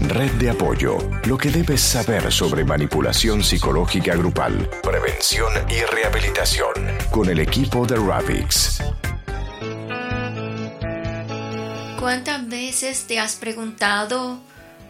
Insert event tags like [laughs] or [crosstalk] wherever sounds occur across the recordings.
Red de apoyo. Lo que debes saber sobre manipulación psicológica grupal, prevención y rehabilitación. Con el equipo de Ravix. ¿Cuántas veces te has preguntado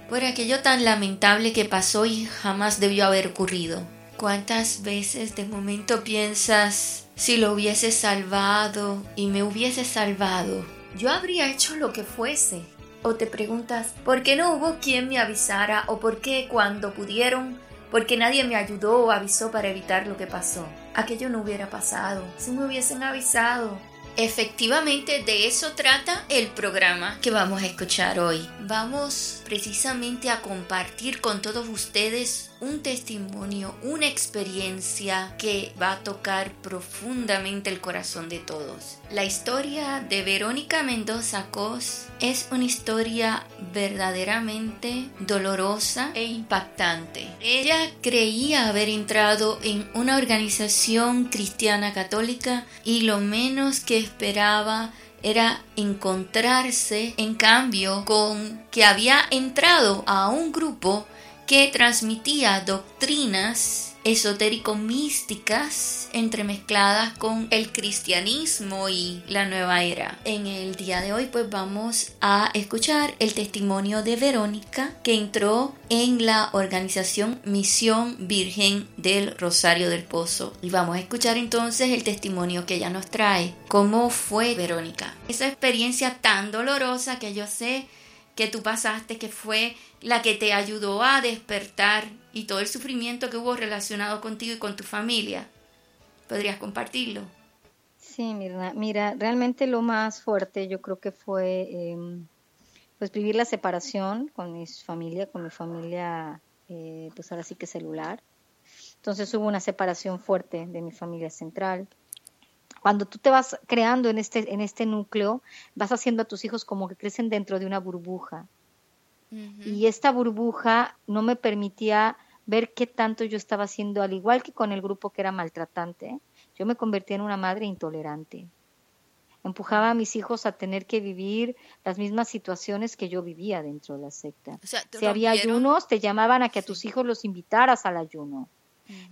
por aquello tan lamentable que pasó y jamás debió haber ocurrido? ¿Cuántas veces de momento piensas si lo hubiese salvado y me hubiese salvado? Yo habría hecho lo que fuese. O te preguntas, ¿por qué no hubo quien me avisara? ¿O por qué cuando pudieron? Porque nadie me ayudó o avisó para evitar lo que pasó. Aquello no hubiera pasado si me hubiesen avisado. Efectivamente, de eso trata el programa que vamos a escuchar hoy. Vamos precisamente a compartir con todos ustedes un testimonio, una experiencia que va a tocar profundamente el corazón de todos. La historia de Verónica Mendoza Cos es una historia verdaderamente dolorosa e impactante. Ella creía haber entrado en una organización cristiana católica y lo menos que esperaba era encontrarse en cambio con que había entrado a un grupo que transmitía doctrinas esotérico-místicas entremezcladas con el cristianismo y la nueva era. En el día de hoy pues vamos a escuchar el testimonio de Verónica que entró en la organización Misión Virgen del Rosario del Pozo. Y vamos a escuchar entonces el testimonio que ella nos trae. ¿Cómo fue Verónica? Esa experiencia tan dolorosa que yo sé que tú pasaste, que fue la que te ayudó a despertar y todo el sufrimiento que hubo relacionado contigo y con tu familia. ¿Podrías compartirlo? Sí, mira, mira realmente lo más fuerte yo creo que fue em, pues vivir la separación con mi familia, con mi familia, eh, pues ahora sí que celular. Entonces hubo una separación fuerte de mi familia central cuando tú te vas creando en este, en este núcleo, vas haciendo a tus hijos como que crecen dentro de una burbuja. Y esta burbuja no me permitía ver qué tanto yo estaba haciendo, al igual que con el grupo que era maltratante, yo me convertí en una madre intolerante. Empujaba a mis hijos a tener que vivir las mismas situaciones que yo vivía dentro de la secta. si había ayunos, te llamaban a que a tus hijos los invitaras al ayuno.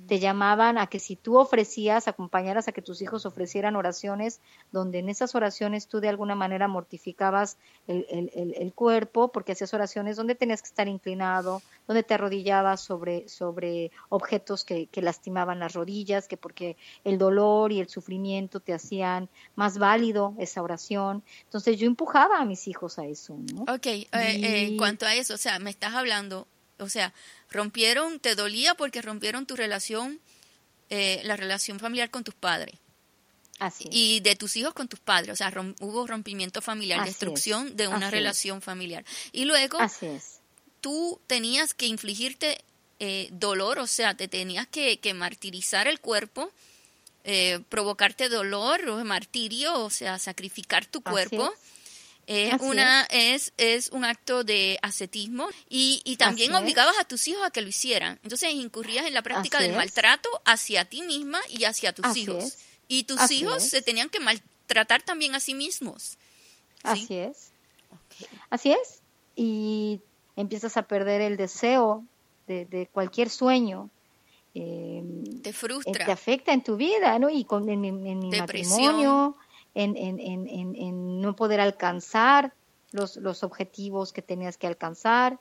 Te llamaban a que si tú ofrecías, acompañaras a que tus hijos ofrecieran oraciones, donde en esas oraciones tú de alguna manera mortificabas el, el, el, cuerpo, porque hacías oraciones donde tenías que estar inclinado, donde te arrodillabas sobre, sobre objetos que, que lastimaban las rodillas, que porque el dolor y el sufrimiento te hacían más válido esa oración. Entonces yo empujaba a mis hijos a eso. ¿no? Ok, eh, eh, en cuanto a eso, o sea, me estás hablando o sea, rompieron, te dolía porque rompieron tu relación, eh, la relación familiar con tus padres. Así Y de tus hijos con tus padres, o sea, hubo rompimiento familiar, destrucción de una relación familiar. Y luego, tú tenías que infligirte eh, dolor, o sea, te tenías que, martirizar el cuerpo, eh, provocarte dolor o martirio, o sea, sacrificar tu cuerpo es una es. es. un acto de ascetismo y, y también obligabas a tus hijos a que lo hicieran. Entonces incurrías en la práctica del maltrato hacia ti misma y hacia tus hijos. Y tus hijos se tenían que maltratar también a sí mismos. Así es. Así es. Y empiezas a perder el deseo de, cualquier sueño. Eh, te frustra. te afecta en tu vida, ¿no? Y con, en, mi matrimonio en, en, en, en no poder alcanzar los, los, objetivos que tenías que alcanzar,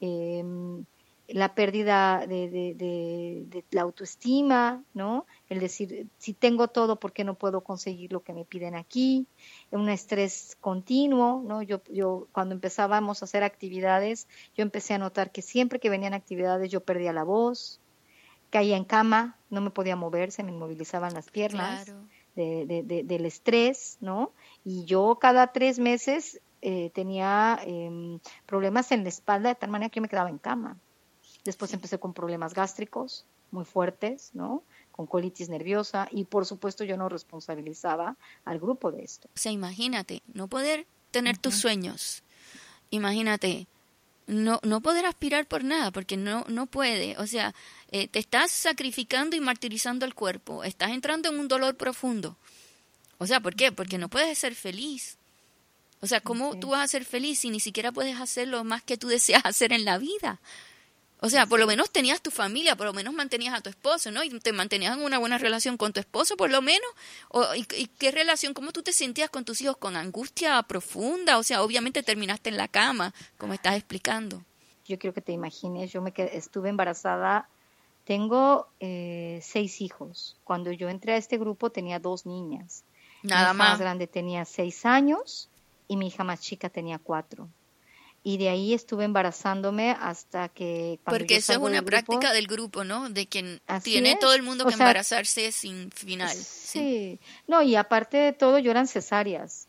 em, la pérdida de, de, la autoestima, ¿no? El decir, si tengo todo, ¿por qué no puedo conseguir lo que me piden aquí? Un estrés continuo, ¿no? Yo, yo cuando empezábamos a hacer actividades, yo empecé a notar que siempre que venían actividades yo perdía la voz, caía en cama, no me podía mover, se me inmovilizaban las piernas. De, del estrés, ¿no? Y yo cada tres meses eh, tenía em, problemas en la espalda de tal manera que yo me quedaba en cama. Después empecé con problemas gástricos muy fuertes, ¿no? Con colitis nerviosa y por supuesto yo no responsabilizaba al grupo de esto. O sea, imagínate, no poder tener tus sueños. Imagínate, no, no poder aspirar por nada, porque no, no puede. O sea, eh, te estás sacrificando y martirizando el cuerpo, estás entrando en un dolor profundo. O sea, ¿por qué? Porque no puedes ser feliz. O sea, ¿cómo tú vas a ser feliz si ni siquiera puedes hacer lo más que tú deseas [laughs] hacer en la vida? O sea, por lo menos tenías tu familia, por lo menos mantenías a tu esposo, ¿no? Y te mantenías en una buena relación con tu esposo, por lo menos. O, y, qué relación? ¿Cómo tú te sentías con tus hijos? ¿Con angustia profunda? O sea, obviamente terminaste en la cama, como estás explicando. Yo quiero que te imagines, yo me estuve embarazada, tengo eh, seis hijos. Cuando yo entré a este grupo tenía dos niñas. Nada mi más. más grande tenía seis años y mi hija más chica tenía cuatro y de ahí estuve embarazándome hasta que... Porque eso es una práctica del grupo, ¿no? De quien tiene todo el mundo que embarazarse sin final. Sí. no, y aparte de todo, yo eran cesáreas,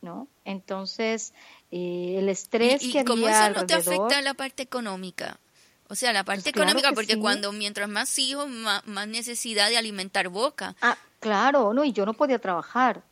¿no? Entonces, eh, el estrés ¿Y, que cómo eso no te afecta la parte económica? O sea, la parte pues económica, porque cuando mientras más hijos, más, más necesidad de alimentar boca. Ah, claro, no, y yo no podía trabajar.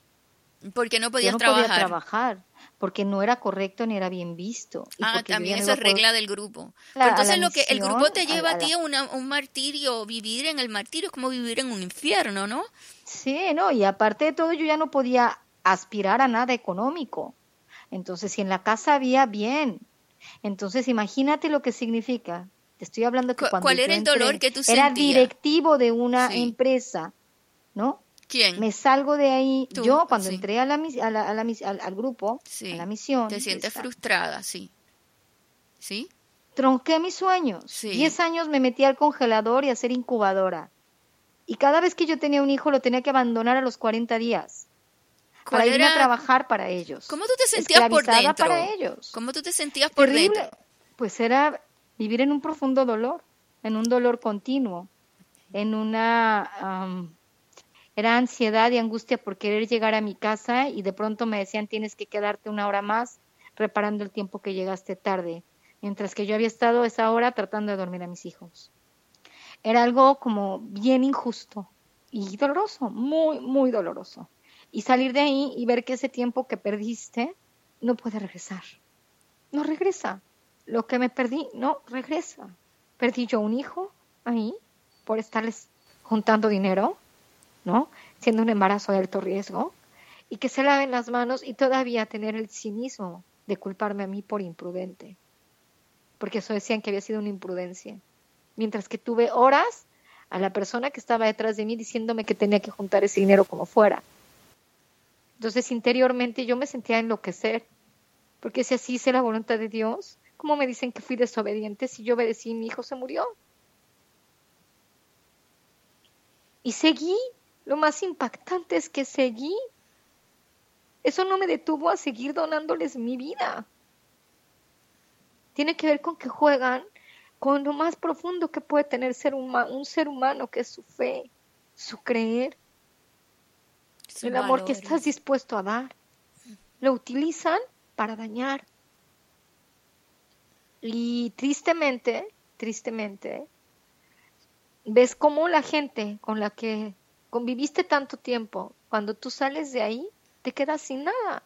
Porque no podías yo no trabajar. Podía trabajar porque no era correcto ni era bien visto. ah, también eso es regla del grupo. entonces lo que el grupo te lleva a, ti a un martirio, vivir en el martirio es como vivir en un infierno, ¿no? Sí, no, y aparte de todo yo ya no podía aspirar a nada económico. Entonces, si en la casa había bien, entonces imagínate lo que significa. Te estoy hablando que cuando ¿Cuál era el dolor que tú sentías? Era directivo de una empresa, ¿no? ¿Quién? Me salgo de ahí. Yo cuando entré a la, a la, al, grupo, a la misión. Te sientes frustrada, sí. ¿Sí? Tronqué mis sueños. Diez años me metí al congelador y a ser incubadora. Y cada vez que yo tenía un hijo lo tenía que abandonar a los 40 días. Para irme a trabajar para ellos. ¿Cómo tú te sentías por dentro? para ellos. ¿Cómo tú te sentías por dentro? Pues era vivir en un profundo dolor, en un dolor continuo, en una era ansiedad y angustia por querer llegar a mi casa y de pronto me decían tienes que quedarte una hora más reparando el tiempo que llegaste tarde, mientras que yo había estado esa hora tratando de dormir a mis hijos. Era algo como bien injusto y doloroso, muy, muy doloroso. Y salir de ahí y ver que ese tiempo que perdiste no puede regresar. No regresa. Lo que me perdí no regresa. Perdí yo un hijo ahí por estarles juntando dinero ¿no? Siendo un embarazo de alto riesgo, y que se laven las manos y todavía tener el cinismo de culparme a mí por imprudente, porque eso decían que había sido una imprudencia, mientras que tuve horas a la persona que estaba detrás de mí diciéndome que tenía que juntar ese dinero como fuera. Entonces interiormente yo me sentía enloquecer, porque si así hice la voluntad de Dios, ¿cómo me dicen que fui desobediente si yo obedecí y mi hijo se murió? Y seguí lo más impactante es que seguí. Eso no me detuvo a seguir donándoles mi vida. Tiene que ver con que juegan con lo más profundo que puede tener ser un ser humano, que es su fe, su creer, el amor que estás dispuesto a dar. Lo utilizan para dañar. Y tristemente, tristemente, ves cómo la gente con la que conviviste tanto tiempo, cuando tú sales de ahí, te quedas sin nada.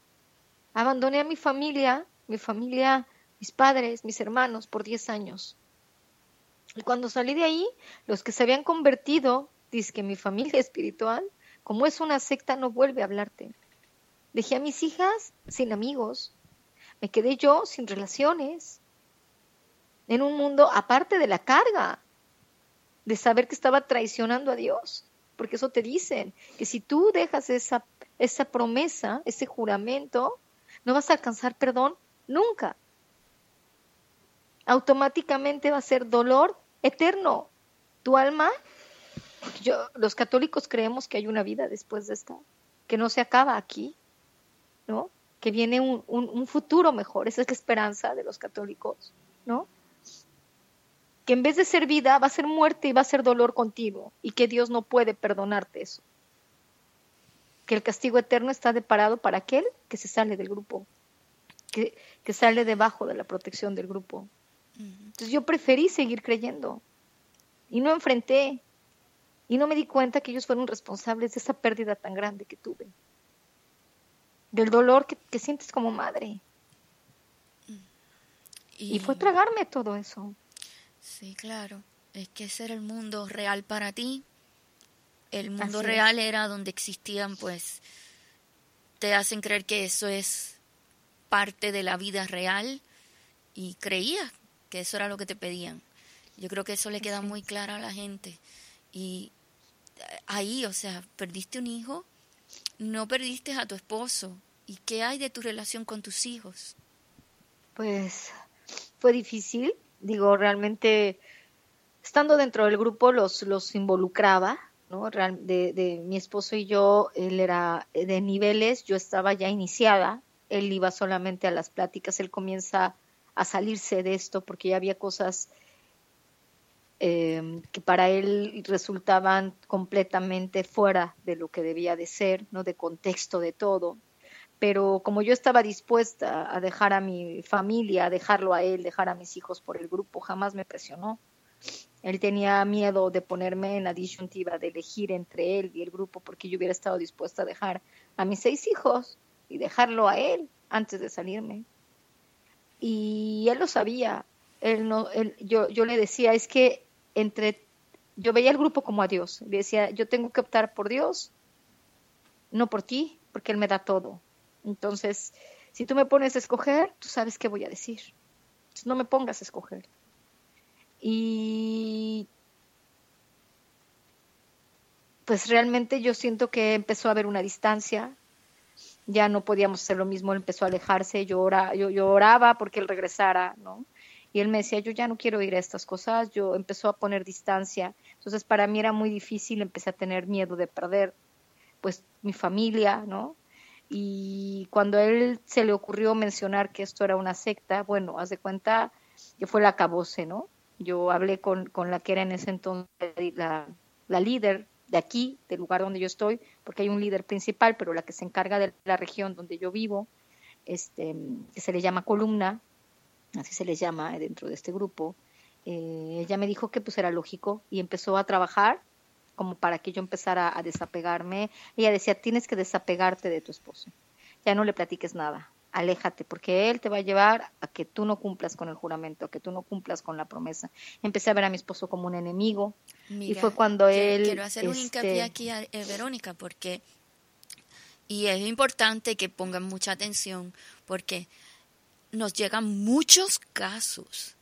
Abandoné a mi familia, mi familia, mis padres, mis hermanos por 10 años. Y cuando salí de ahí, los que se habían convertido, dice que mi familia [laughs] espiritual, como es una secta, no vuelve a hablarte. Dejé a mis hijas sin amigos. Me quedé yo sin relaciones. En un mundo aparte de la carga de saber que estaba traicionando a Dios porque eso te dicen, que si tú dejas esa, esa promesa, ese juramento, no vas a alcanzar perdón nunca. Automáticamente va a ser dolor eterno. Tu alma, yo, los católicos creemos que hay una vida después de esta, que no se acaba aquí, ¿no? Que viene un, un, un futuro mejor, esa es la esperanza de los católicos, ¿no? Que en vez de ser vida va a ser muerte y va a ser dolor continuo y que Dios no puede perdonarte eso. Que el castigo eterno está deparado para aquel que se sale del grupo, que, que sale debajo de la protección del grupo. Entonces yo preferí seguir creyendo y no enfrenté y no me di cuenta que ellos fueron responsables de esa pérdida tan grande que tuve, del dolor que, que sientes como madre. y fue tragarme todo eso. Sí, claro. Es que ese era el mundo real para ti. El mundo real era donde existían, pues, te hacen creer que eso es parte de la vida real y creías que eso era lo que te pedían. Yo creo que eso le queda muy claro a la gente. Y eh, ahí, o sea, perdiste un hijo, no perdiste a tu esposo. ¿Y qué hay de tu relación con tus hijos? Pues fue difícil, digo, realmente estando dentro del grupo los, los involucraba, ¿no? De, de mi esposo y yo, él era de niveles, yo estaba ya iniciada, él iba solamente a las pláticas, él comienza a salirse de esto porque ya había cosas eh, que para él resultaban completamente fuera de lo que debía de ser, no de contexto de todo. Pero como yo estaba dispuesta a dejar a mi familia, a dejarlo a él, dejar a mis hijos por el grupo, jamás me presionó. Él tenía miedo de ponerme en la disyuntiva de elegir entre él y el grupo porque yo hubiera estado dispuesta a dejar a mis seis hijos y dejarlo a él antes de salirme. Y él lo sabía. Él no, él, yo, le decía, es que entre, yo veía el grupo como a Dios. Le decía, yo tengo que optar por Dios, no por ti, porque Él me da todo. Entonces, si tú me pones a escoger, tú sabes qué voy a decir. no me pongas a escoger. Y pues realmente yo siento que empezó a haber una distancia, ya no podíamos hacer lo mismo, él empezó a alejarse, yo, yo, oraba porque él regresara, ¿no? Y él me decía, yo ya no quiero ir a estas cosas, yo empezó a poner distancia, entonces para mí era muy difícil, empecé a tener miedo de perder pues mi familia, ¿no? Y cuando a él se le ocurrió mencionar que esto era una secta, bueno, haz de cuenta que fue la cabose, ¿no? Yo hablé con, con la que era en ese entonces la, la líder de aquí, del lugar donde yo estoy, porque hay un líder principal, pero la que se encarga de la región donde yo vivo, este, que se le llama columna, así se le llama dentro de este grupo, eh, ella me dijo que pues era lógico y empezó a trabajar como para que yo empezara a desapegarme. Ella decía, tienes que desapegarte de tu esposo, ya no le platiques nada, aléjate, porque él te va a llevar a que tú no cumplas con el juramento, a que tú no cumplas con la promesa. Empecé a ver a mi esposo como un enemigo y fue cuando él... Quiero hacer un hincapié este aquí, a, eh, Verónica, porque... Y es importante que pongan mucha atención, porque nos llegan muchos casos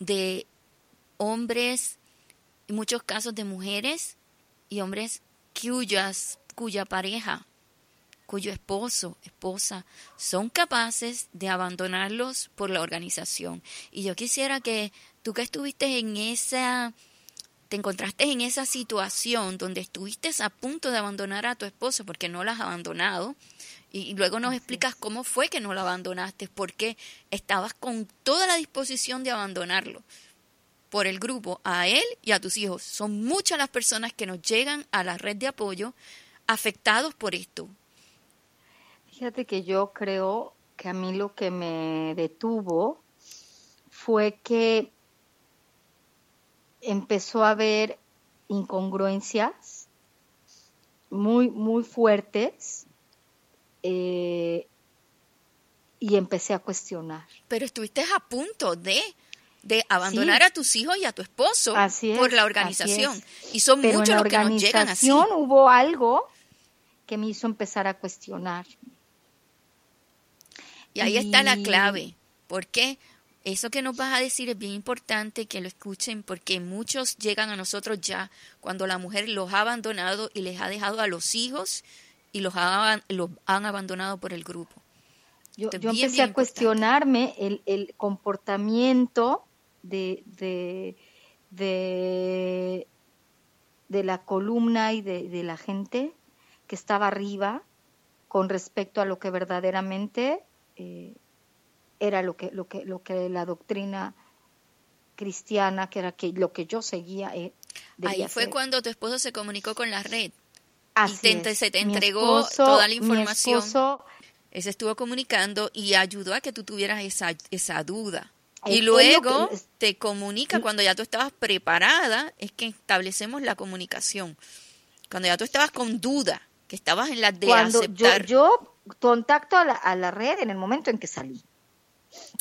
de hombres, muchos casos de mujeres y hombres cuyas, cuya pareja cuyo esposo, esposa, son capaces de abandonarlos por la organización. Y yo quisiera que tú que estuviste en esa, te encontraste en esa situación donde estuviste a punto de abandonar a tu esposo porque no la has abandonado, y luego nos explicas cómo fue que no lo abandonaste, porque estabas con toda la disposición de abandonarlo por el grupo, a él y a tus hijos. Son muchas las personas que nos llegan a la red de apoyo afectados por esto, Fíjate que yo creo que a mí lo que me detuvo fue que empezó a haber incongruencias muy, muy fuertes eh, y empecé a cuestionar. Pero estuviste a punto de, de abandonar a tus hijos y a tu esposo por la organización. Y son muchos los que nos llegan así. hubo algo que me hizo empezar a cuestionar. Y ahí está la clave. porque Eso que nos vas a decir es bien importante que lo escuchen porque muchos llegan a nosotros ya cuando la mujer los ha abandonado y les ha dejado a los hijos y los, los han abandonado por el grupo. Yo, empecé a cuestionarme el, el comportamiento de, de, de, de, la columna y de, de la gente que estaba arriba con respecto a lo que verdaderamente eh, era lo que, lo, que, lo que la doctrina cristiana, que era que, lo que yo seguía. Eh, Ahí fue cuando tu esposo se comunicó con la red. y se te entregó toda la información. Él se estuvo comunicando y ayudó a que tú tuvieras esa, esa duda. Y luego te comunica cuando ya tú estabas preparada, es que establecemos la comunicación. Cuando ya tú estabas con duda, que estabas en la de cuando aceptar. yo contacto a la, a la red en el momento en que salí.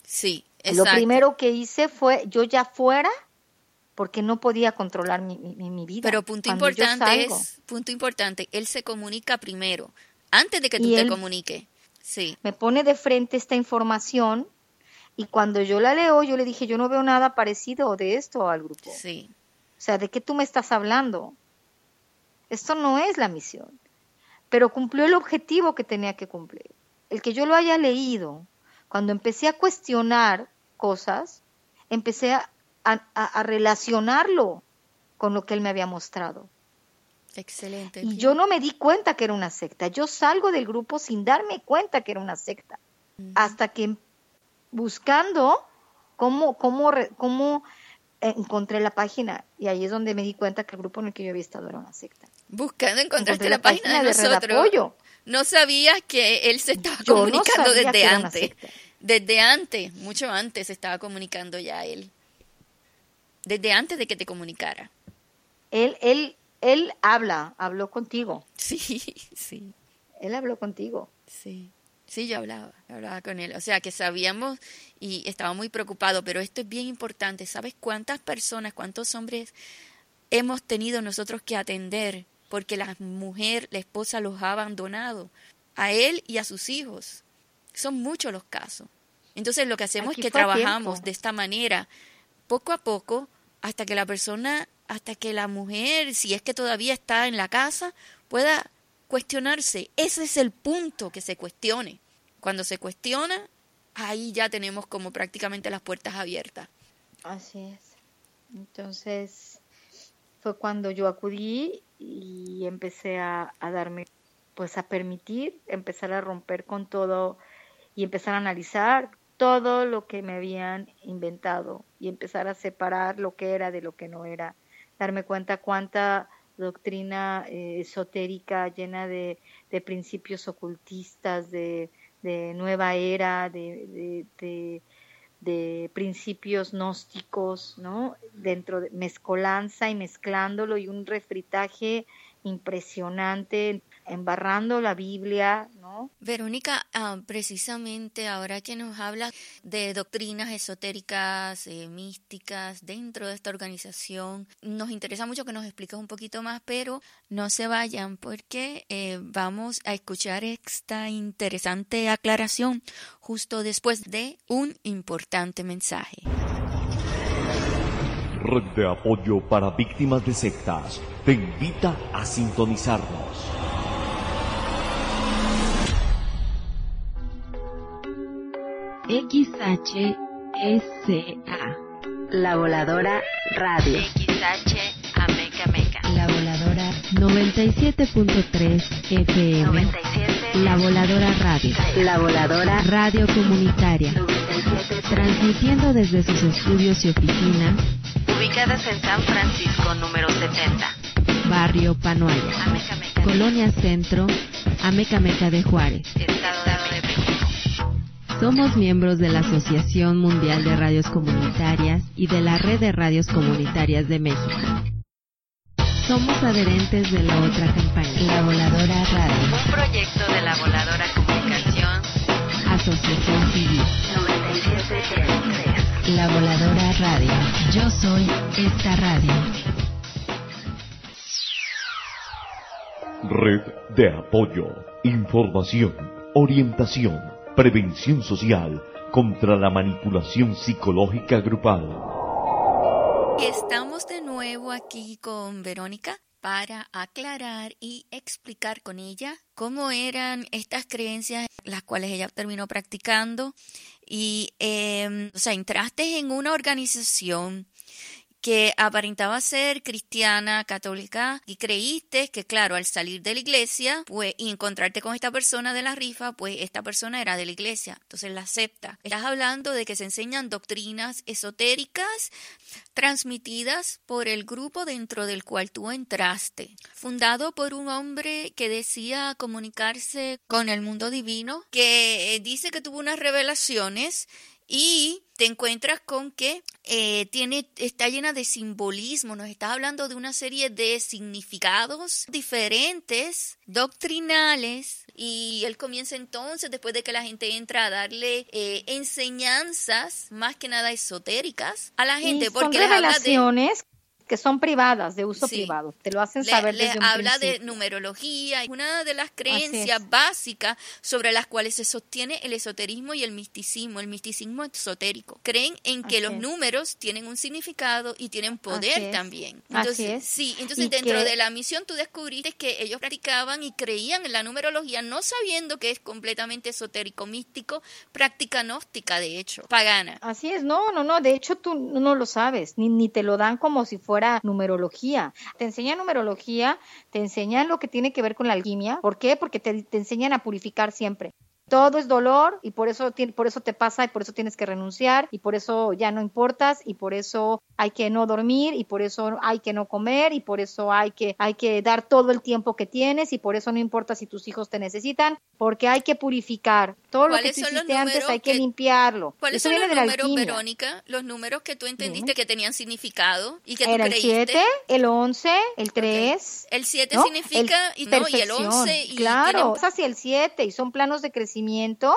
Sí, exacto. Lo primero que hice fue, yo ya fuera, porque no podía controlar mi, mi, vida. Pero punto importante es, punto importante, él se comunica primero, antes de que tú te comuniques. Sí. Me pone de frente esta información y cuando yo la leo, yo le dije, yo no veo nada parecido de esto al grupo. Sí. O sea, ¿de qué tú me estás hablando? Esto no es la misión. Pero cumplió el objetivo que tenía que cumplir. El que yo lo haya leído, cuando empecé a cuestionar cosas, empecé a, a relacionarlo con lo que él me había mostrado. Excelente. Y yo no me di cuenta que era una secta. Yo salgo del grupo sin darme cuenta que era una secta. Hasta que buscando cómo, cómo, cómo encontré la página y ahí es donde me di cuenta que el grupo en el que yo había estado era una secta. Buscando encontraste la, página, de, nosotros. No sabías que él se estaba comunicando desde antes. Desde antes, mucho antes se estaba comunicando ya él. Desde antes de que te comunicara. Él, él, él habla, habló contigo. Sí, [laughs] sí. Él habló contigo. Sí. Sí, yo hablaba, hablaba con él. O sea, que sabíamos y estaba muy preocupado, pero esto es bien importante. ¿Sabes cuántas personas, cuántos hombres hemos tenido nosotros que atender porque la mujer, la esposa los ha abandonado? A él y a sus hijos. Son muchos los casos. Entonces lo que hacemos es que trabajamos de esta manera, poco a poco, hasta que la persona, hasta que la mujer, si es que todavía está en la casa, pueda cuestionarse. Ese es el punto que se cuestione. Cuando se cuestiona, ahí ya tenemos como prácticamente las puertas abiertas. Así es. Entonces, fue cuando yo acudí y empecé a, a, darme, pues a permitir, empezar a romper con todo y empezar a analizar todo lo que me habían inventado y empezar a separar lo que era de lo que no era, darme cuenta cuánta doctrina eh, esotérica llena de, principios ocultistas, de, nueva era, de, de, principios gnósticos, ¿no? Dentro de mezcolanza y mezclándolo y un refritaje impresionante embarrando la Biblia, ¿no? Verónica, ah, precisamente ahora que nos habla de doctrinas esotéricas, eh, místicas dentro de esta organización, nos interesa mucho que nos expliques un poquito más, pero no se vayan porque eh, vamos a escuchar esta interesante aclaración justo después de un importante mensaje. Red de apoyo para víctimas de sectas te invita a sintonizarnos. XHSA. La Voladora Radio. XH Ameca Meca. La Voladora 97.3 FM. 97. La Voladora Radio. La Voladora Radio Comunitaria. Transmitiendo desde sus estudios y oficinas. Ubicadas en San Francisco número 70. Barrio Panoaya. Ameca Meca. Colonia Centro. Ameca Meca de Juárez. Estado de. Somos miembros de la Asociación Mundial de Radios Comunitarias y de la Red de Radios Comunitarias de México. Somos adherentes de la otra campaña, La Voladora Radio. Un proyecto de la Voladora Comunicación. Asociación Civil. 97 La Voladora Radio. Yo soy esta radio. Red de apoyo, información, orientación Prevención social contra la manipulación psicológica grupal. Estamos de nuevo aquí con Verónica para aclarar y explicar con ella cómo eran estas creencias las cuales ella terminó practicando y eh, o sea entraste en una organización que aparentaba ser cristiana, católica, y creíste que, claro, al salir de la iglesia, pues, y encontrarte con esta persona de la rifa, pues esta persona era de la iglesia, entonces la acepta. Estás hablando de que se enseñan doctrinas esotéricas transmitidas por el grupo dentro del cual tú entraste, fundado por un hombre que decía comunicarse con el mundo divino, que dice que tuvo unas revelaciones y te encuentras con que eh, tiene, está llena de simbolismo, nos estás hablando de una serie de significados diferentes, doctrinales, y él comienza entonces, después de que la gente entra a darle eh, enseñanzas, más que nada esotéricas, a la gente, porque son revelaciones que son privadas, de uso privado. Te lo hacen saber le desde un habla de numerología, una de las creencias básicas sobre las cuales se sostiene el esoterismo y el misticismo, el misticismo esotérico. Creen en que los números tienen un significado y tienen poder también. Entonces, sí, entonces dentro de la misión tú descubriste que ellos practicaban y creían en la numerología, no sabiendo que es completamente esotérico, místico, práctica gnóstica, de hecho, pagana. Así es, no, no, no, de hecho tú no lo sabes, ni, ni te lo dan como si fuera numerología. Te enseñan numerología, te enseñan lo que tiene que ver con la alquimia. ¿Por qué? Porque te enseñan a purificar siempre todo es dolor y por eso, por eso te pasa y por eso tienes que renunciar y por eso ya no importas y por eso hay que no dormir y por eso hay que no comer y por eso hay que, hay que dar todo el tiempo que tienes y por eso no importa si tus hijos te necesitan porque hay que purificar todo lo que tú hiciste antes hay que, limpiarlo. ¿Cuáles son los números, Verónica? Los números que tú entendiste que tenían significado y que Era tú creíste. el 7, el 11, el 3. El 7 significa y, no, y el 11. Y claro, es así el 7 y son planos de crecimiento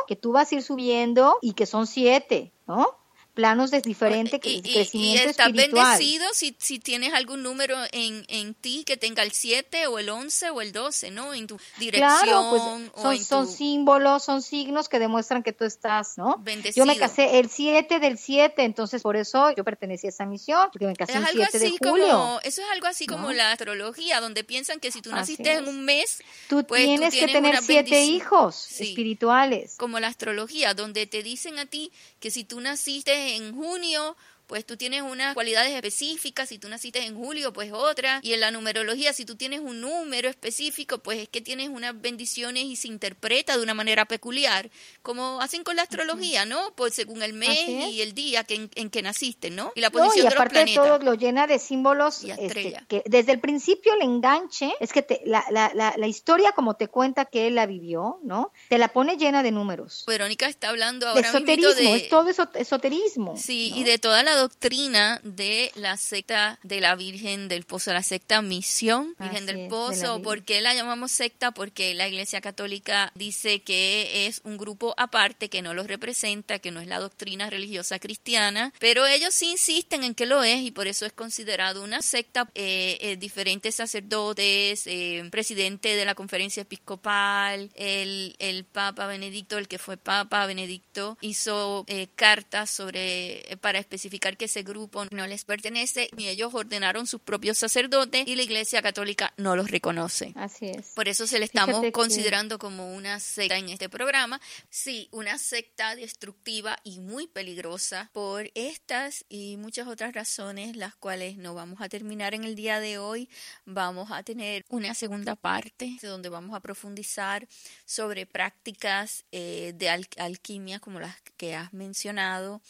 que tú vas a ir subiendo y que son siete, ¿no? Planos de diferente crecimiento y, estás bendecido si, si tienes algún número en, en ti que tenga el 7 o el 11 o el 12, ¿no? En tu dirección. Claro, pues son, símbolos, son signos que demuestran que tú estás, ¿no? Bendecido. Yo me casé el 7 del 7, entonces por eso yo pertenecí a esa misión, porque me casé el 7 de julio. eso es algo así como la astrología, donde piensan que si tú naciste en un mes, tú, pues, tienes, que tener siete hijos espirituales. Como la astrología, donde te dicen a ti que si tú naciste en junio pues tú tienes unas cualidades específicas, si tú naciste en julio, pues otra, y en la numerología, si tú tienes un número específico, pues es que tienes unas bendiciones y se interpreta de una manera peculiar, como hacen con la astrología, ¿no? Pues según el mes y el día que en, que naciste, ¿no? Y la posición de los planetas. todo lo llena de símbolos este, que desde el principio el enganche es que te, la, la, la, la, historia como te cuenta que él la vivió, ¿no? Te la pone llena de números. Verónica está hablando ahora de esoterismo, es todo esoterismo. Sí, y de toda la doctrina de la secta de la Virgen del Pozo, la secta Misión, Virgen del Pozo. ¿Por qué la llamamos secta? Porque la Iglesia Católica dice que es un grupo aparte, que no los representa, que no es la doctrina religiosa cristiana, pero ellos sí insisten en que lo es y por eso es considerado una secta. Eh, eh, diferentes sacerdotes, eh, presidente de la conferencia episcopal, el, el Papa Benedicto, el que fue Papa Benedicto, hizo cartas sobre para especificar que ese grupo no les pertenece y ellos ordenaron sus propios sacerdotes y la Iglesia Católica no los reconoce. Así es. Por eso se le estamos considerando como una secta en este programa. Sí, una secta destructiva y muy peligrosa por estas y muchas otras razones, las cuales no vamos a terminar en el día de hoy. Vamos a tener una segunda parte donde vamos a profundizar sobre prácticas eh, de alquimia como las que has mencionado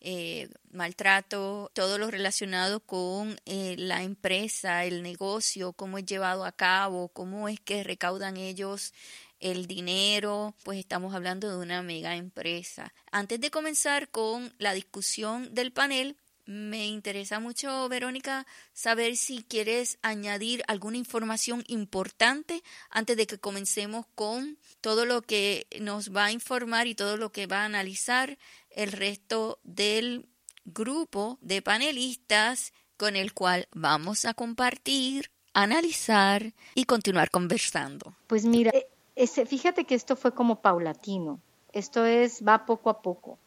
eh, maltrato, todo lo relacionado con eh, la empresa, el negocio, cómo es llevado a cabo, cómo es que recaudan ellos el dinero, pues estamos hablando de una mega empresa. Antes de comenzar con la discusión del panel, me interesa mucho, Verónica, saber si quieres añadir alguna información importante antes de que comencemos con todo lo que nos va a informar y todo lo que va a analizar el resto del grupo de panelistas con el cual vamos a compartir, analizar y continuar conversando. Pues mira, e, ese, fíjate que esto fue como paulatino, esto es, va poco a poco.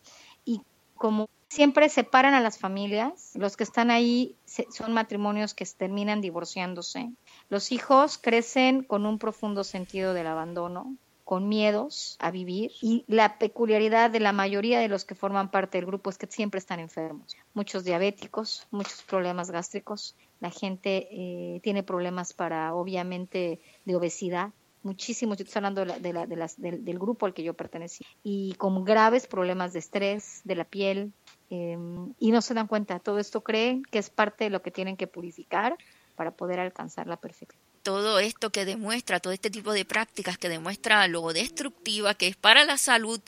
Y como siempre separan a las familias, los que están ahí son matrimonios que terminan divorciándose. Los hijos crecen con un profundo sentido del abandono, con miedos a vivir. Y la peculiaridad de la mayoría de los que forman parte del grupo es que siempre están enfermos. Muchos diabéticos, muchos problemas gástricos, la gente eh, tiene problemas para, obviamente, de obesidad, muchísimos, yo estoy hablando de, la, de, las, del, grupo al que yo pertenecí, y con graves problemas de estrés, de la piel, em, y no se dan cuenta, todo esto creen que es parte de lo que tienen que purificar para poder alcanzar la perfección. Todo esto que demuestra, todo este tipo de prácticas que demuestra lo destructiva que es para la salud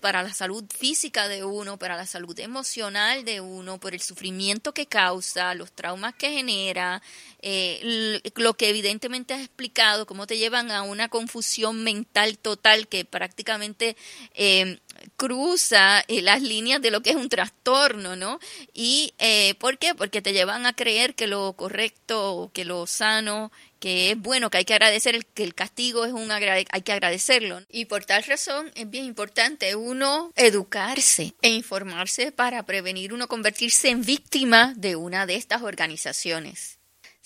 para la salud física de uno, para la salud emocional de uno, por el sufrimiento que causa, los traumas que genera, eh, lo que evidentemente has explicado, cómo te llevan a una confusión mental total que prácticamente eh, cruza eh, las líneas de lo que es un trastorno, ¿no? ¿Y eh, por qué? Porque te llevan a creer que lo correcto, que lo sano, que es bueno, que hay que agradecer, que el castigo es un hay que agradecerlo. Y por tal razón es bien importante uno educarse e informarse para prevenir uno convertirse en víctima de una de estas organizaciones.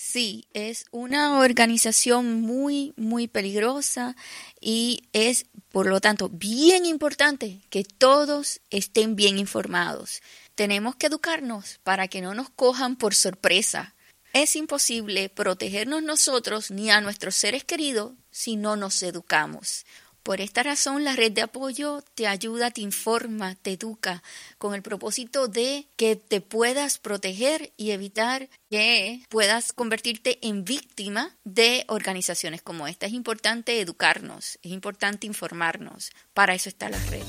Sí, es una organización muy, muy peligrosa y es, por lo tanto, bien importante que todos estén bien informados. Tenemos que educarnos para que no nos cojan por sorpresa. Es imposible protegernos nosotros ni a nuestros seres queridos si no nos educamos. Por esta razón, la red de apoyo te ayuda, te informa, te educa, con el propósito de que te puedas proteger y evitar que puedas convertirte en víctima de organizaciones como esta. Es importante educarnos, es importante informarnos. Para eso está la red.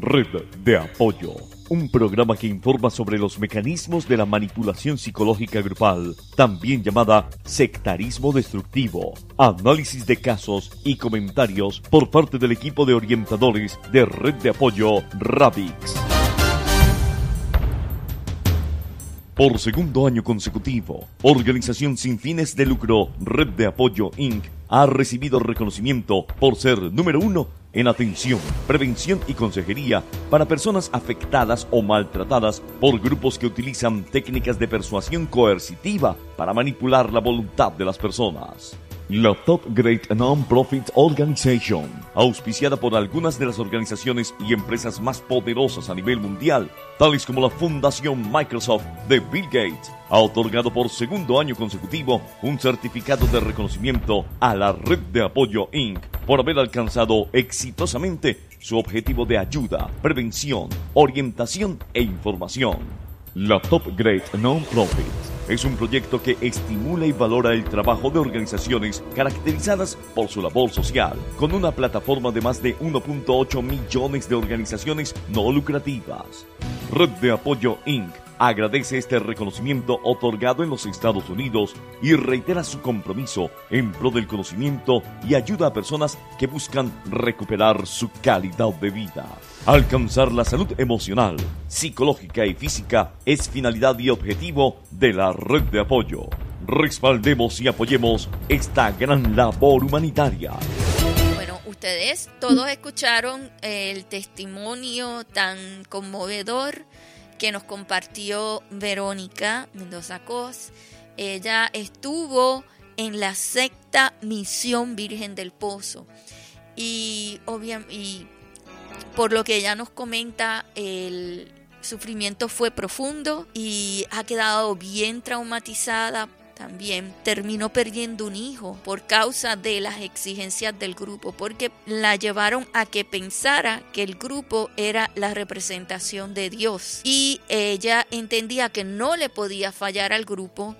Red de Apoyo, un programa que informa sobre los mecanismos de la manipulación psicológica grupal, también llamada sectarismo destructivo, análisis de casos y comentarios por parte del equipo de orientadores de Red de Apoyo Radix. Por segundo año consecutivo, Organización sin fines de lucro Red de Apoyo Inc. ha recibido reconocimiento por ser número uno en atención, prevención y consejería para personas afectadas o maltratadas por grupos que utilizan técnicas de persuasión coercitiva para manipular la voluntad de las personas. La Top Great Non-Profit Organization, auspiciada por algunas de las organizaciones y empresas más poderosas a nivel mundial, tales como la Fundación Microsoft de Bill Gates, ha otorgado por segundo año consecutivo un certificado de reconocimiento a la Red de Apoyo Inc. por haber alcanzado exitosamente su objetivo de ayuda, prevención, orientación e información. La Top Great Non-Profit es un proyecto que estimula y valora el trabajo de organizaciones caracterizadas por su labor social, con una plataforma de más de 1.8 millones de organizaciones no lucrativas. Red de Apoyo Inc. agradece este reconocimiento otorgado en los Estados Unidos y reitera su compromiso en pro del conocimiento y ayuda a personas que buscan recuperar su calidad de vida. Alcanzar la salud emocional, psicológica y física es finalidad y objetivo de la red de apoyo. Respaldemos y apoyemos esta gran labor humanitaria. Bueno, ustedes todos escucharon el testimonio tan conmovedor que nos compartió Verónica Mendoza Cos. Ella estuvo en la secta Misión Virgen del Pozo. Y, obviamente por lo que ella nos comenta, el sufrimiento fue profundo y ha quedado bien traumatizada también terminó perdiendo un hijo por causa de las exigencias del grupo, porque la llevaron a que pensara que el grupo era la representación de Dios. Y ella entendía que no le podía fallar al grupo,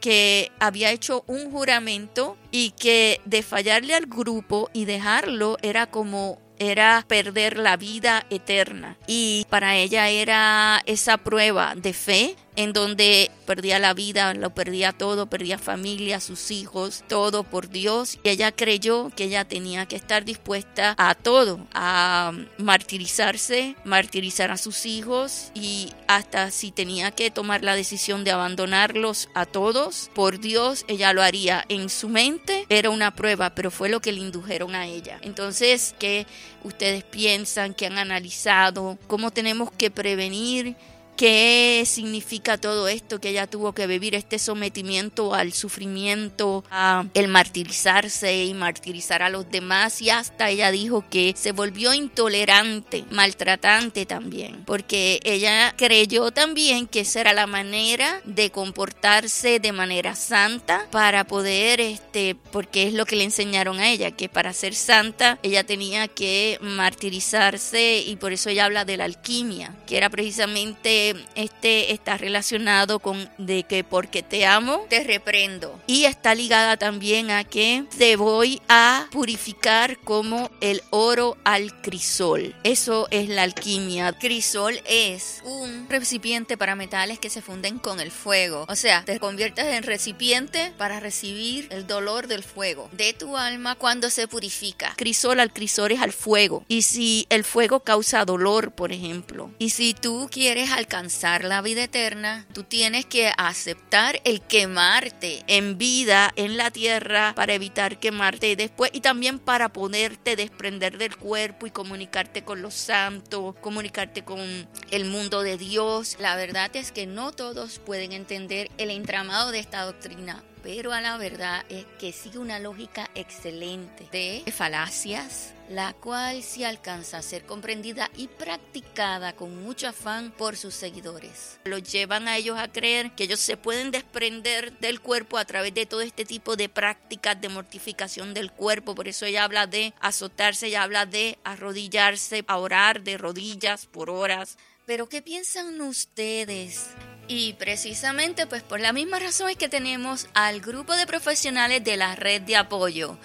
que había hecho un juramento y que de fallarle al grupo y dejarlo era como era perder la vida eterna. Y para ella era esa prueba de fe en donde perdía la vida, lo perdía todo, perdía familia, sus hijos, todo por Dios. Y ella creyó que ella tenía que estar dispuesta a todo, a martirizarse, martirizar a sus hijos y hasta si tenía que tomar la decisión de abandonarlos a todos, por Dios, ella lo haría. En su mente era una prueba, pero fue lo que le indujeron a ella. Entonces, ¿qué ustedes piensan, que han analizado? ¿Cómo tenemos que prevenir? Qué significa todo esto que ella tuvo que vivir, este sometimiento al sufrimiento, a el martirizarse y martirizar a los demás. Y hasta ella dijo que se volvió intolerante, maltratante también, porque ella creyó también que esa era la manera de comportarse de manera santa para poder, este, porque es lo que le enseñaron a ella, que para ser santa ella tenía que martirizarse y por eso ella habla de la alquimia, que era precisamente este está relacionado con de que porque te amo, te reprendo. Y está ligada también a que te voy a purificar como el oro al crisol. Eso es la alquimia. Crisol es un recipiente para metales que se funden con el fuego. O sea, te conviertes en recipiente para recibir el dolor del fuego de tu alma cuando se purifica. Crisol al crisol es al fuego. Y si el fuego causa dolor, por ejemplo, y si tú quieres alcanzar la vida eterna, tú tienes que aceptar el quemarte en vida en la tierra para evitar quemarte después y también para poderte desprender del cuerpo y comunicarte con los santos, comunicarte con el mundo de Dios. La verdad es que no todos pueden entender el entramado de esta doctrina pero a la verdad es que sigue una lógica excelente de falacias, la cual sí alcanza a ser comprendida y practicada con mucho afán por sus seguidores. Los llevan a ellos a creer que ellos se pueden desprender del cuerpo a través de todo este tipo de prácticas de mortificación del cuerpo, por eso ella habla de azotarse, ella habla de arrodillarse, a orar de rodillas por horas. Pero ¿qué piensan ustedes? Y precisamente pues por la misma razón es que tenemos al grupo de profesionales de la red de apoyo,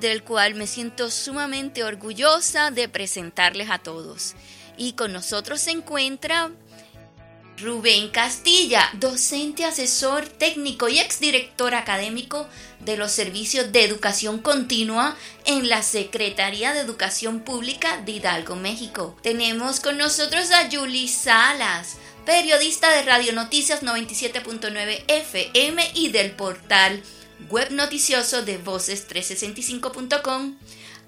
del cual me siento sumamente orgullosa de presentarles a todos. Y con nosotros se encuentra Rubén Castilla, docente, asesor técnico y exdirector académico de los servicios de educación continua en la Secretaría de Educación Pública de Hidalgo, México. Tenemos con nosotros a Julie Salas, periodista de Radio Noticias 97.9 FM y del portal web noticioso de voces365.com,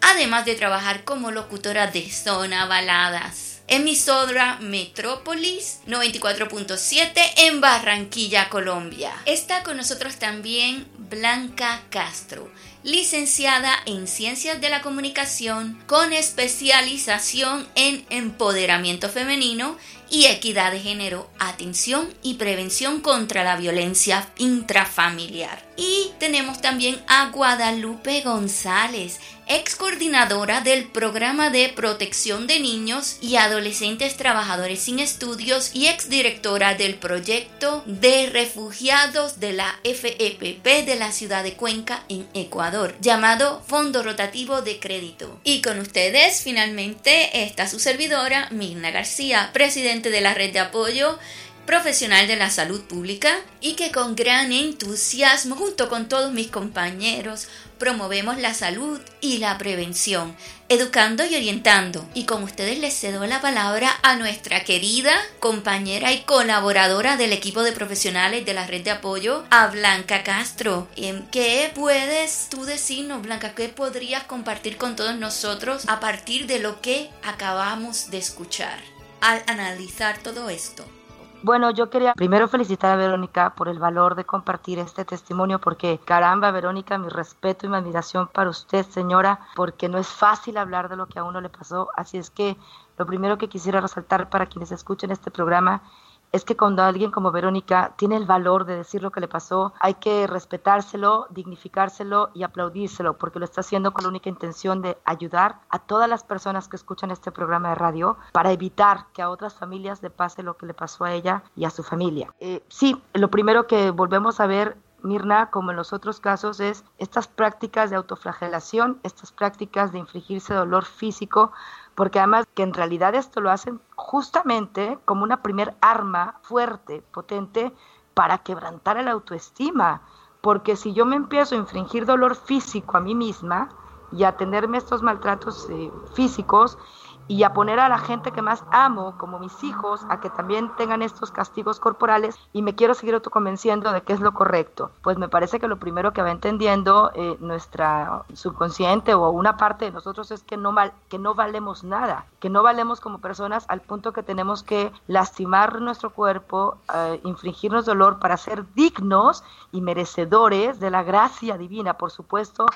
además de trabajar como locutora de Zona Baladas emisora Metrópolis 94.7 en Barranquilla, Colombia. Está con nosotros también Blanca Castro, licenciada en Ciencias de la Comunicación con especialización en empoderamiento femenino y equidad de género, atención y prevención contra la violencia intrafamiliar. Y tenemos también a Guadalupe González, ex coordinadora del programa de protección de niños y adolescentes trabajadores sin estudios y ex directora del proyecto de refugiados de la FEPP de la ciudad de Cuenca en Ecuador, llamado Fondo Rotativo de Crédito. Y con ustedes finalmente está su servidora, Mirna García, presidente de la red de apoyo profesional de la salud pública y que con gran entusiasmo junto con todos mis compañeros promovemos la salud y la prevención, educando y orientando. Y con ustedes les cedo la palabra a nuestra querida compañera y colaboradora del equipo de profesionales de la red de apoyo, a Blanca Castro. Em, ¿Qué puedes tú decirnos, Blanca? ¿Qué podrías compartir con todos nosotros a partir de lo que acabamos de escuchar al analizar todo esto? Bueno, yo quería primero felicitar a Verónica por el valor de compartir este testimonio, porque caramba, Verónica, mi respeto y mi admiración para usted, señora, porque no es fácil hablar de lo que a uno le pasó. Así es que lo primero que quisiera resaltar para quienes escuchen este programa es que cuando alguien como Verónica tiene el valor de decir lo que le pasó, hay que respetárselo, dignificárselo y aplaudírselo, porque lo está haciendo con la única intención de ayudar a todas las personas que escuchan este programa de radio para evitar que a otras familias le pase lo que le pasó a ella y a su familia. Eh, sí, lo primero que volvemos a ver Mirna, como en los otros casos, es estas prácticas de autoflagelación, estas prácticas de infligirse dolor físico porque además que en realidad esto lo hacen justamente como una primer arma fuerte, potente, para quebrantar la autoestima, porque si yo me empiezo a infringir dolor físico a mí misma y a tenerme estos maltratos eh, físicos, y a poner a la gente que más amo, como mis hijos, a que también tengan estos castigos corporales y me quiero seguir autoconvenciendo de que es lo correcto. Pues me parece que lo primero que va entendiendo eh, nuestra subconsciente o una parte de nosotros es que no, mal, que no valemos nada, que no valemos como personas al punto que tenemos que lastimar nuestro cuerpo, eh, infringirnos dolor para ser dignos y merecedores de la gracia divina, por supuesto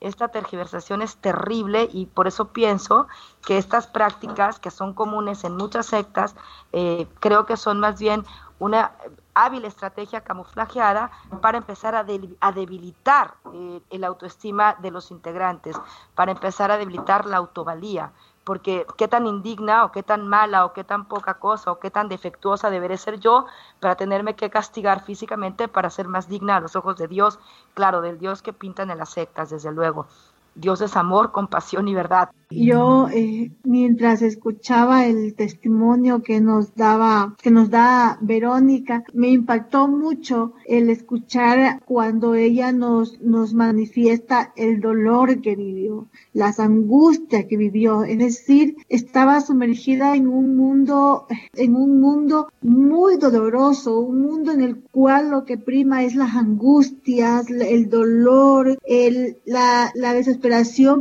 esta tergiversación es terrible y por eso pienso que estas prácticas que son comunes en muchas sectas, eh, creo que son más bien una hábil estrategia camuflajeada para empezar a, debilitar eh, el autoestima de los integrantes, para empezar a debilitar la autovalía, porque qué tan indigna o qué tan mala o qué tan poca cosa o qué tan defectuosa deberé ser yo para tenerme que castigar físicamente para ser más digna a los ojos de Dios, claro, del Dios que pintan en las sectas, desde luego. Dios es amor, compasión y verdad. Yo eh, mientras escuchaba el testimonio que nos daba, que nos da Verónica, me impactó mucho el escuchar cuando ella nos, nos manifiesta el dolor que vivió, las angustias que vivió. Es decir, estaba sumergida en un mundo, en un mundo muy doloroso, un mundo en el cual lo que prima es las angustias, el dolor, el, la, la desesperación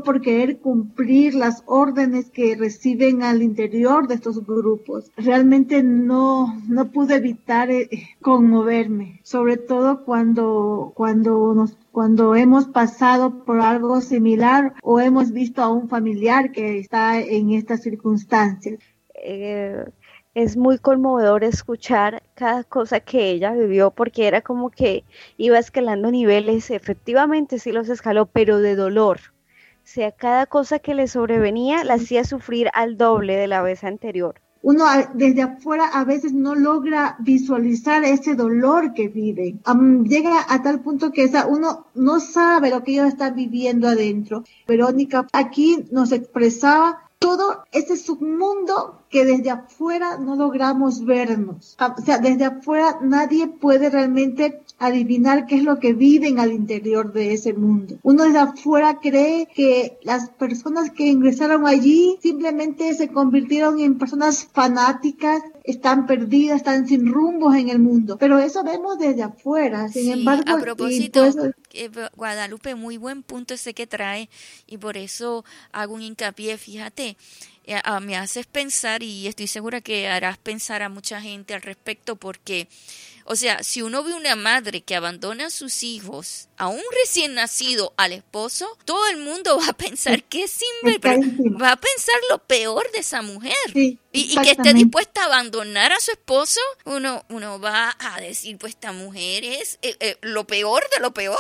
por querer cumplir las órdenes que reciben al interior de estos grupos. Realmente no, no pude evitar eh, conmoverme, sobre todo cuando, cuando cuando hemos pasado por algo similar o hemos visto a un familiar que está en estas circunstancias. Eh, es muy conmovedor escuchar cada cosa que ella vivió porque era como que iba escalando niveles, efectivamente sí los escaló, pero de dolor sea, cada cosa que le sobrevenía la hacía sufrir al doble de la vez anterior. Uno desde afuera a veces no logra visualizar ese dolor que vive. llega a tal punto que esa, uno no sabe lo que ellos están viviendo adentro. Verónica aquí nos expresaba todo ese submundo que desde afuera no logramos vernos. O sea, desde afuera nadie puede realmente adivinar qué es lo que viven al interior de ese mundo. Uno desde afuera cree que las personas que ingresaron allí simplemente se convirtieron en personas fanáticas, están perdidas, están sin rumbos en el mundo. Pero eso vemos desde afuera. Sin embargo, a propósito, eh, Guadalupe, muy buen punto ese que trae y por eso hago un hincapié, fíjate, ah, me haces pensar y estoy segura que harás pensar a mucha gente al respecto porque o sea, si uno ve una madre que abandona a sus hijos, a un recién nacido, al esposo, todo el mundo [laughs] va a pensar que es va a pensar lo peor de esa mujer. y, que esté dispuesta a abandonar a su esposo, uno, uno va a decir, pues esta mujer es eh, eh, lo peor de lo peor.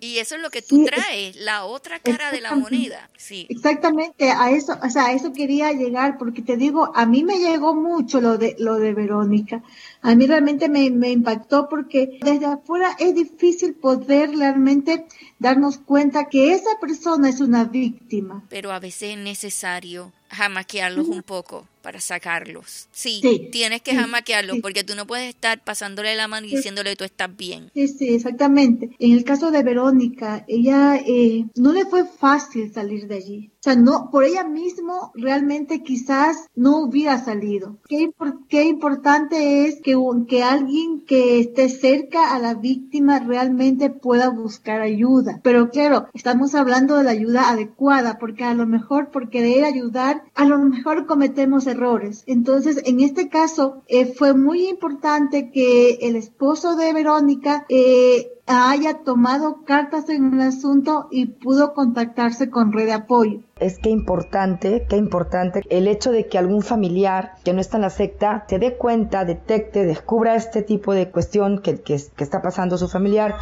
Y eso es lo que tú traes, la otra cara de la moneda. Sí. Exactamente, a eso, o sea, a eso quería llegar, porque te digo, a mí me llegó mucho lo de, lo de Verónica a mí realmente me, impactó porque desde afuera es difícil poder realmente darnos cuenta que esa persona es una víctima. Pero a veces es necesario jamaquearlos un poco para sacarlos. Sí, tienes que jamaquearlos porque tú no puedes estar pasándole la mano y diciéndole tú estás bien. Sí, sí, exactamente. En el caso de Verónica, ella eh, no le fue fácil salir de allí. O sea, no, por ella mismo realmente quizás no hubiera salido. Qué, qué importante es que, que alguien que esté cerca a la víctima realmente pueda buscar ayuda. Pero claro, estamos hablando de la ayuda adecuada porque a lo mejor por querer ayudar, a lo mejor cometemos errores. Entonces, en este caso, eh, fue muy importante que el esposo de Verónica eh, haya tomado cartas en el asunto y pudo contactarse con red de apoyo. Es que importante, qué importante el hecho de que algún familiar que no está en la secta se dé cuenta, detecte, descubra este tipo de cuestión que, que, que está pasando su familiar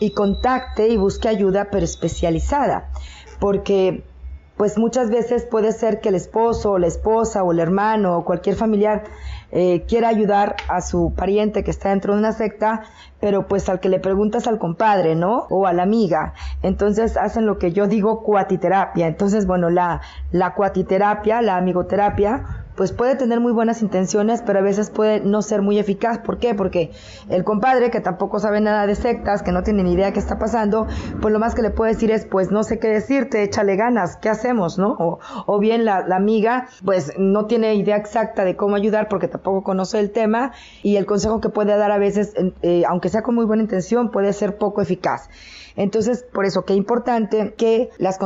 y contacte y busque ayuda pero especializada. Porque pues muchas veces puede ser que el esposo o la esposa o el hermano o cualquier familiar eh, quiera ayudar a su pariente que está dentro de una secta, pero pues al que le preguntas al compadre, ¿no? O a la amiga. Entonces hacen lo que yo digo cuatiterapia. Entonces, bueno, la, la cuatiterapia, la amigoterapia, pues puede tener muy buenas intenciones, pero a veces puede no ser muy eficaz. ¿Por qué? Porque el compadre, que tampoco sabe nada de sectas, que no tiene ni idea qué está pasando, pues lo más que le puede decir es, pues no sé qué decirte, échale ganas, ¿qué hacemos? ¿No? O, o bien la, amiga, pues no tiene idea exacta de cómo ayudar porque tampoco conoce el tema y el consejo que puede dar a veces, eh, aunque sea con muy buena intención, puede ser poco eficaz. Entonces, por eso qué importante que las,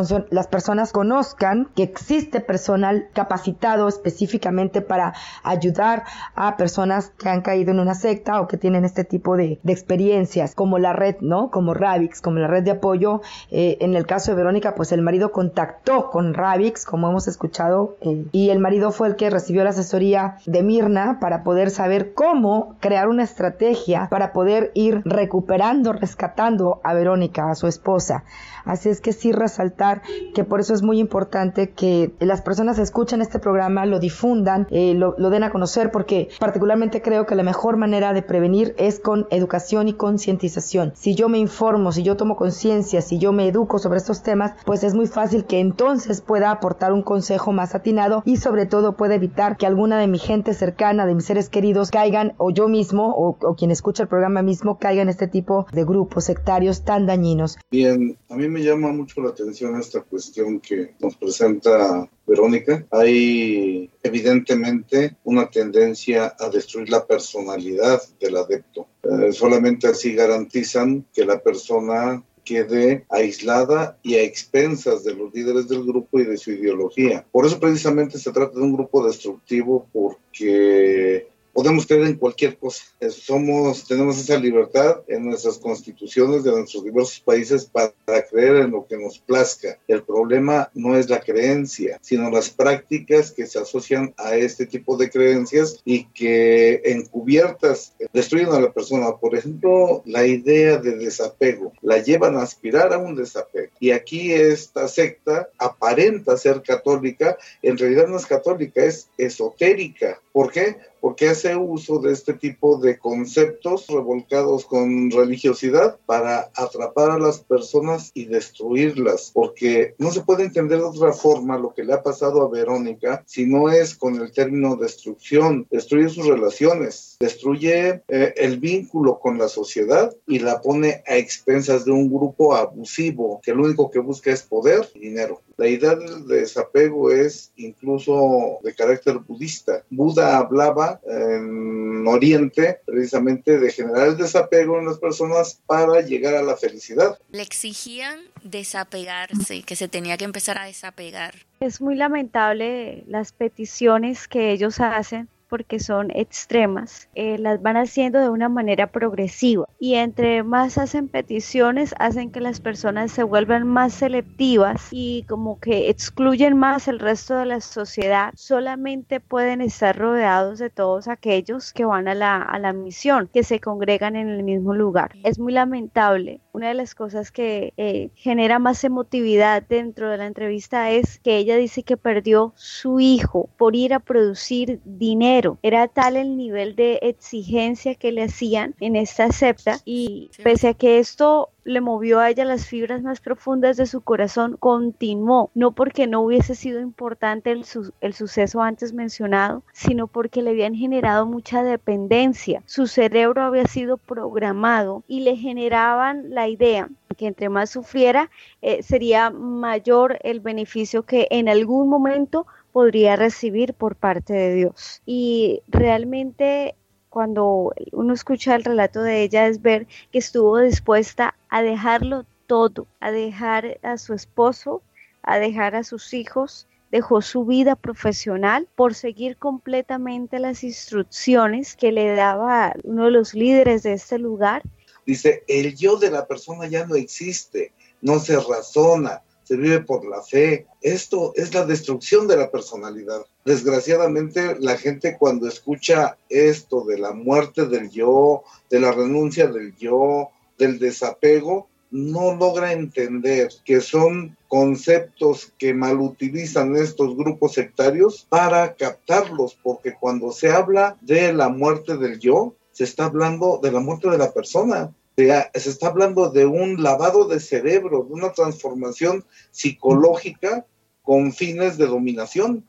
personas conozcan que existe personal capacitado específicamente para ayudar a personas que han caído en una secta o que tienen este tipo de, experiencias, como la red, ¿no? Como Ravix, como la red de apoyo. Eh, en el caso de Verónica, pues el marido contactó con Ravix, como hemos escuchado, eh, y el marido fue el que recibió la asesoría de Mirna para poder saber cómo crear una estrategia para poder ir recuperando, rescatando a Verónica, a su esposa. Así es que sí resaltar que por eso es muy importante que las personas escuchen este programa, lo difundan, eh, lo, den a conocer, porque particularmente creo que la mejor manera de prevenir es con educación y concientización. Si yo me informo, si yo tomo conciencia, si yo me educo sobre estos temas, pues es muy fácil que entonces pueda aportar un consejo más atinado y sobre todo pueda evitar que alguna de mi gente cercana, de mis seres queridos, caigan o yo mismo o, o quien escucha el programa mismo caiga en este tipo de grupos sectarios tan dañinos. Bien, a mí me llama mucho la atención esta cuestión que nos presenta Verónica. Hay evidentemente una tendencia a destruir la personalidad del adepto. Eh, solamente así garantizan que la persona quede aislada y a expensas de los líderes del grupo y de su ideología. Por eso precisamente se trata de un grupo destructivo porque podemos creer en cualquier cosa. Somos, tenemos esa libertad en nuestras constituciones de nuestros diversos países para creer en lo que nos plazca. El problema no es la creencia, sino las prácticas que se asocian a este tipo de creencias y que encubiertas destruyen a la persona. Por ejemplo, la idea de desapego la llevan a aspirar a un desapego. Y aquí esta secta aparenta ser católica, en realidad no es católica, es esotérica. ¿Por qué? Porque hace uso de este tipo de conceptos revolcados con religiosidad para atrapar a las personas y destruirlas, porque no se puede entender de otra forma lo que le ha pasado a Verónica si no es con el término destrucción, destruye sus relaciones, destruye eh, el vínculo con la sociedad y la pone a expensas de un grupo abusivo que lo único que busca es poder y dinero. La idea del desapego es incluso de carácter budista. Buda hablaba en Oriente precisamente de generar el desapego en las personas para llegar a la felicidad. Le exigían desapegarse, que se tenía que empezar a desapegar. Es muy lamentable las peticiones que ellos hacen porque son extremas, eh, las van haciendo de una manera progresiva y entre más hacen peticiones hacen que las personas se vuelvan más selectivas y como que excluyen más el resto de la sociedad, solamente pueden estar rodeados de todos aquellos que van a la, a la misión, que se congregan en el mismo lugar. Es muy lamentable. Una de las cosas que eh, genera más emotividad dentro de la entrevista es que ella dice que perdió su hijo por ir a producir dinero era tal el nivel de exigencia que le hacían en esta septa y pese a que esto le movió a ella las fibras más profundas de su corazón, continuó, no porque no hubiese sido importante el, el, suceso antes mencionado, sino porque le habían generado mucha dependencia. Su cerebro había sido programado y le generaban la idea que entre más sufriera, eh, sería mayor el beneficio que en algún momento podría recibir por parte de Dios. Y realmente cuando uno escucha el relato de ella es ver que estuvo dispuesta a dejarlo todo, a dejar a su esposo, a dejar a sus hijos, dejó su vida profesional por seguir completamente las instrucciones que le daba uno de los líderes de este lugar. Dice, el yo de la persona ya no existe, no se razona, se vive por la fe. Esto es la destrucción de la personalidad. Desgraciadamente, la gente cuando escucha esto de la muerte del yo, de la renuncia del yo, del desapego, no logra entender que son conceptos que malutilizan estos grupos sectarios para captarlos, porque cuando se habla de la muerte del yo, se está hablando de la muerte de la persona se está hablando de un lavado de cerebro, de una transformación psicológica con fines de dominación.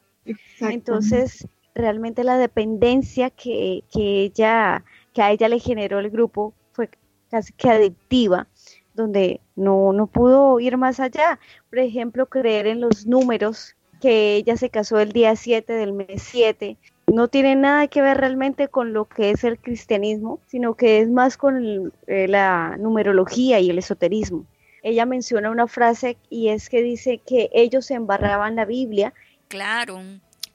Entonces, realmente la dependencia que, ella, que a ella le generó el grupo fue casi que adictiva, donde no, no pudo ir más allá. Por ejemplo, creer en los números, que ella se casó el día 7 del mes 7, no tiene nada que ver realmente con lo que es el cristianismo, sino que es más con eh, la numerología y el esoterismo. Ella menciona una frase y es que dice que ellos embarraban la Biblia. Claro,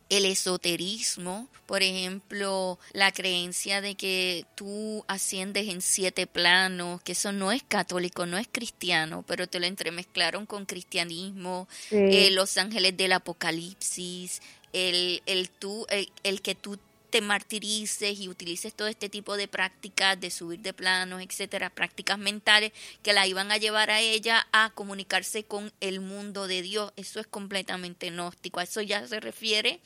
el esoterismo, por ejemplo, la creencia de que tú asciendes en siete planos, que eso no es católico, no es cristiano, pero te lo entremezclaron con cristianismo, eh, los ángeles del apocalipsis, el, el, tú, el que tú te martirices y utilices todo este tipo de prácticas de subir de planos, etcétera, prácticas mentales que la iban a llevar a ella a comunicarse con el mundo de Dios. Eso es completamente gnóstico. A eso ya se refiere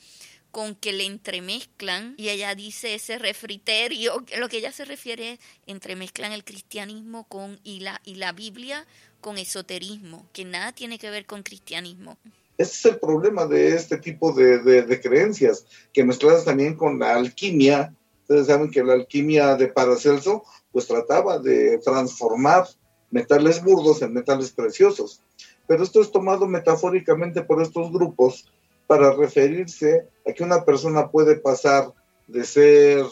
con que le entremezclan, y ella dice ese refriterio, lo que ella se refiere es entremezclan el cristianismo con y la, y la Biblia con esoterismo, que nada tiene que ver con cristianismo. Ese es el problema de este tipo de, creencias, que mezcladas también con la alquimia. Ustedes saben que la alquimia de Paracelso, pues trataba de transformar metales burdos en metales preciosos. Pero esto es tomado metafóricamente por estos grupos para referirse a que una persona puede pasar de ser,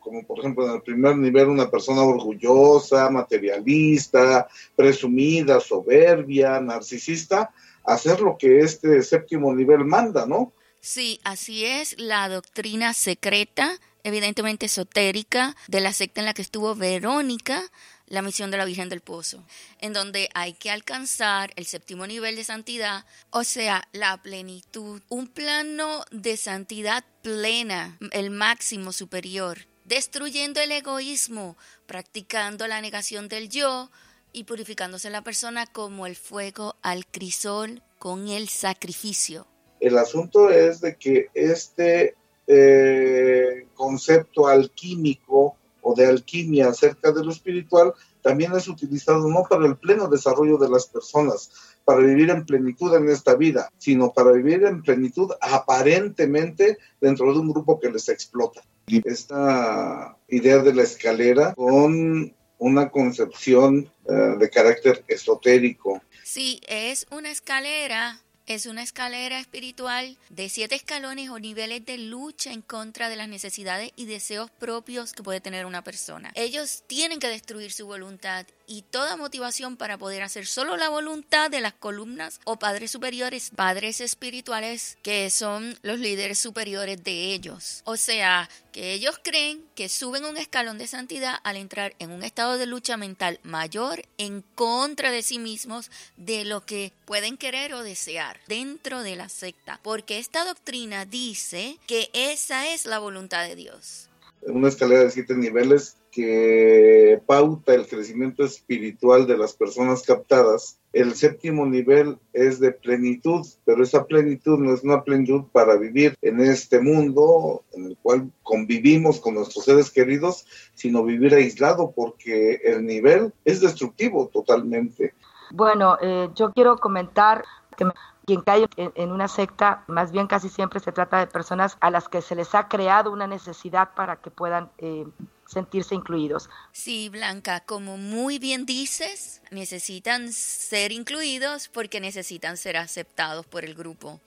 como por ejemplo en el primer nivel, una persona orgullosa, materialista, presumida, soberbia, narcisista, hacer lo que este séptimo nivel manda, ¿no? Sí, así es, la doctrina secreta, evidentemente esotérica, de la secta en la que estuvo Verónica, la misión de la Virgen del Pozo, en donde hay que alcanzar el séptimo nivel de santidad, o sea, la plenitud, un plano de santidad plena, el máximo superior, destruyendo el egoísmo, practicando la negación del yo, y purificándose la persona como el fuego al crisol con el sacrificio. El asunto es de que este eh, concepto alquímico o de alquimia acerca de lo espiritual también es utilizado no para el pleno desarrollo de las personas, para vivir en plenitud en esta vida, sino para vivir en plenitud aparentemente dentro de un grupo que les explota. Esta idea de la escalera con una concepción eh, de carácter esotérico. Sí, es una escalera es una escalera espiritual de siete escalones o niveles de lucha en contra de las necesidades y deseos propios que puede tener una persona. Ellos tienen que destruir su voluntad y toda motivación para poder hacer solo la voluntad de las columnas o padres superiores, padres espirituales que son los líderes superiores de ellos. O sea, que ellos creen que suben un escalón de santidad al entrar en un estado de lucha mental mayor en contra de sí mismos de lo que pueden querer o desear dentro de la secta, porque esta doctrina dice que esa es la voluntad de Dios. Una escalera de siete niveles que pauta el crecimiento espiritual de las personas captadas. El séptimo nivel es de plenitud, pero esa plenitud no es una plenitud para vivir en este mundo en el cual convivimos con nuestros seres queridos, sino vivir aislado porque el nivel es destructivo totalmente. Bueno, eh, yo quiero comentar que quien cae en, una secta, más bien casi siempre se trata de personas a las que se les ha creado una necesidad para que puedan eh, sentirse incluidos. Sí, Blanca, como muy bien dices, necesitan ser incluidos porque necesitan ser aceptados por el grupo.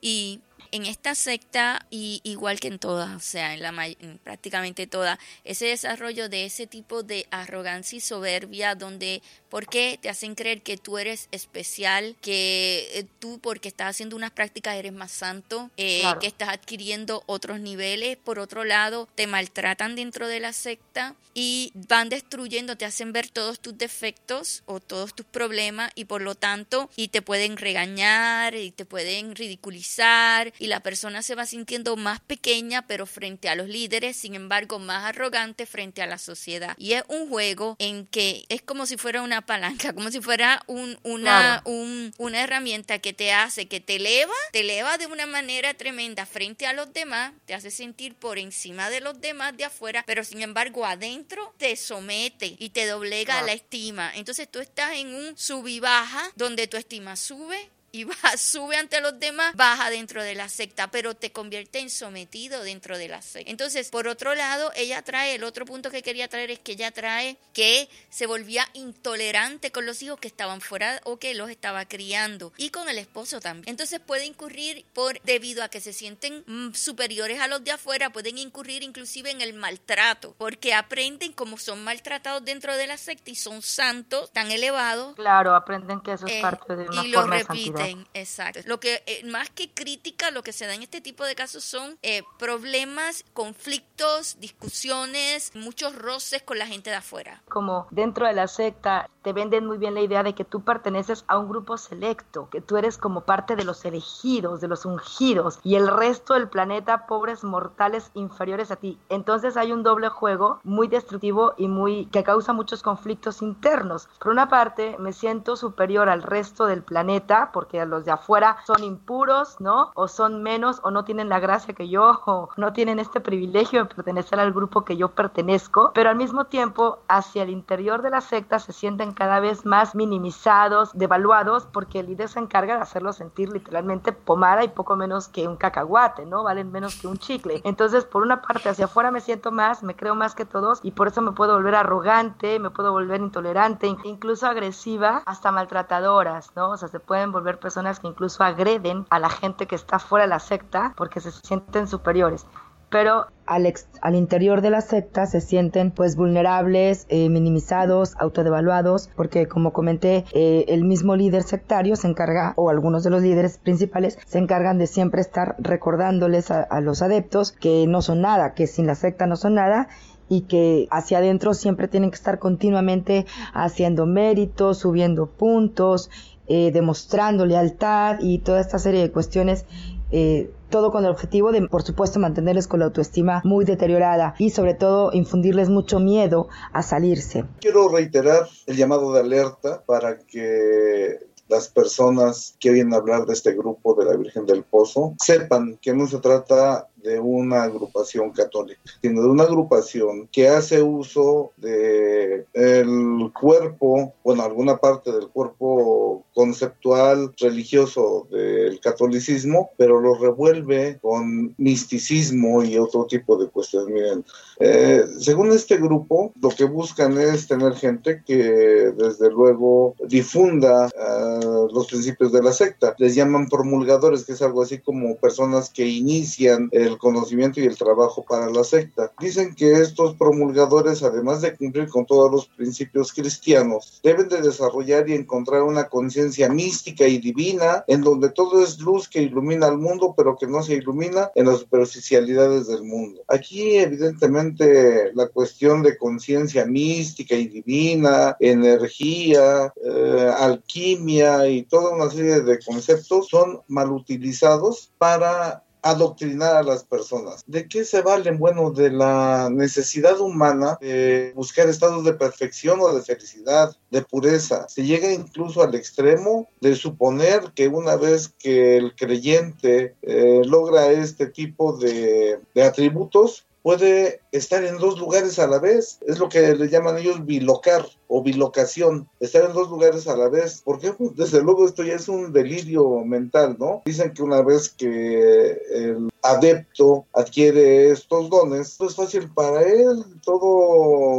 Y en esta secta, y igual que en todas, o sea, en, la, prácticamente todas, ese desarrollo de ese tipo de arrogancia y soberbia donde, ¿por qué te hacen creer que tú eres especial, que eh, tú porque estás haciendo unas prácticas eres más santo, eh, que estás adquiriendo otros niveles, por otro lado, te maltratan dentro de la secta y van destruyendo, te hacen ver todos tus defectos o todos tus problemas y por lo tanto, y te pueden regañar y te pueden ridiculizar y la persona se va sintiendo más pequeña, pero frente a los líderes, sin embargo, más arrogante frente a la sociedad. Y es un juego en que es como si fuera una palanca, como si fuera un, una, una herramienta que te hace, que te eleva, te eleva de una manera tremenda frente a los demás, te hace sentir por encima de los demás de afuera, pero sin embargo adentro te somete y te doblega la estima. Entonces tú estás en un sub y baja donde tu estima sube y [laughs] sube ante los demás, baja dentro de la secta, pero te convierte en sometido dentro de la secta. Entonces, por otro lado, ella trae, el otro punto que quería traer es que ella trae que se volvía intolerante con los hijos que estaban fuera o que los estaba criando y con el esposo también. Entonces puede incurrir por, debido a que se sienten mm, superiores a los de afuera, pueden incurrir inclusive en el maltrato, porque aprenden como son maltratados dentro de la secta y son santos tan elevados. Claro, aprenden que eso es eh, parte de una forma de santidad orden, exacto. Lo que eh, más que crítica, lo que se da en este tipo de casos son eh, problemas, conflictos, discusiones, muchos roces con la gente de afuera. Como dentro de la secta te venden muy bien la idea de que tú perteneces a un grupo selecto, que tú eres como parte de los elegidos, de los ungidos, y el resto del planeta, pobres mortales inferiores a ti. Entonces hay un doble juego muy destructivo y muy que causa muchos conflictos internos. Por una parte, me siento superior al resto del planeta porque los de afuera son impuros, ¿no? O son menos o no tienen la gracia que yo [laughs] o no tienen este privilegio de pertenecer al grupo que yo pertenezco, pero al mismo tiempo hacia el interior de la secta se sienten cada vez más minimizados, devaluados, porque el líder se encarga de hacerlos sentir literalmente pomada y poco menos que un cacahuate, ¿no? Valen menos que un chicle. Entonces, por una parte, hacia afuera me siento más, me creo más que todos y por eso me puedo volver arrogante, me puedo volver intolerante, incluso agresiva, hasta maltratadoras, ¿no? O sea, se pueden volver personas que incluso agreden a la gente que está fuera de la secta porque se sienten superiores. Pero al, al, interior de la secta se sienten pues vulnerables, eh, minimizados, autodevaluados, porque como comenté, eh, el mismo líder sectario se encarga, o algunos de los líderes principales, se encargan de siempre estar recordándoles a, a los adeptos que no son nada, que sin la secta no son nada y que hacia adentro siempre tienen que estar continuamente haciendo méritos, subiendo puntos, eh, demostrando lealtad y toda esta serie de cuestiones eh, todo con el objetivo de, por supuesto, mantenerles con la autoestima muy deteriorada y sobre todo infundirles mucho miedo a salirse. Quiero reiterar el llamado de alerta para que las personas que oyen hablar de este grupo de la Virgen del Pozo sepan que no se trata de una agrupación católica, sino de una agrupación que hace uso de el cuerpo, bueno, alguna parte del cuerpo conceptual religioso del catolicismo, pero lo revuelve con misticismo y otro tipo de cuestiones. Miren, eh, según este grupo, lo que buscan es tener gente que desde luego difunda uh, los principios de la secta. Les llaman promulgadores, que es algo así como personas que inician el conocimiento y el trabajo para la secta. Dicen que estos promulgadores, además de cumplir con todos los principios cristianos, deben de desarrollar y encontrar una conciencia mística y divina en donde todo es luz que ilumina al mundo, pero que no se ilumina en las superficialidades del mundo. Aquí, evidentemente, la cuestión de conciencia mística y divina, energía, eh, alquimia y toda una serie de conceptos son mal utilizados para adoctrinar a las personas. ¿De qué se valen? Bueno, de la necesidad humana de buscar estados de perfección o de felicidad, de pureza. Se llega incluso al extremo de suponer que una vez que el creyente eh, logra este tipo de, de atributos, puede estar en dos lugares a la vez. Es lo que le llaman ellos bilocar o bilocación, estar en dos lugares a la vez. Porque pues desde luego esto ya es un delirio mental, ¿no? Dicen que una vez que el adepto adquiere estos dones, pues es fácil para él, todo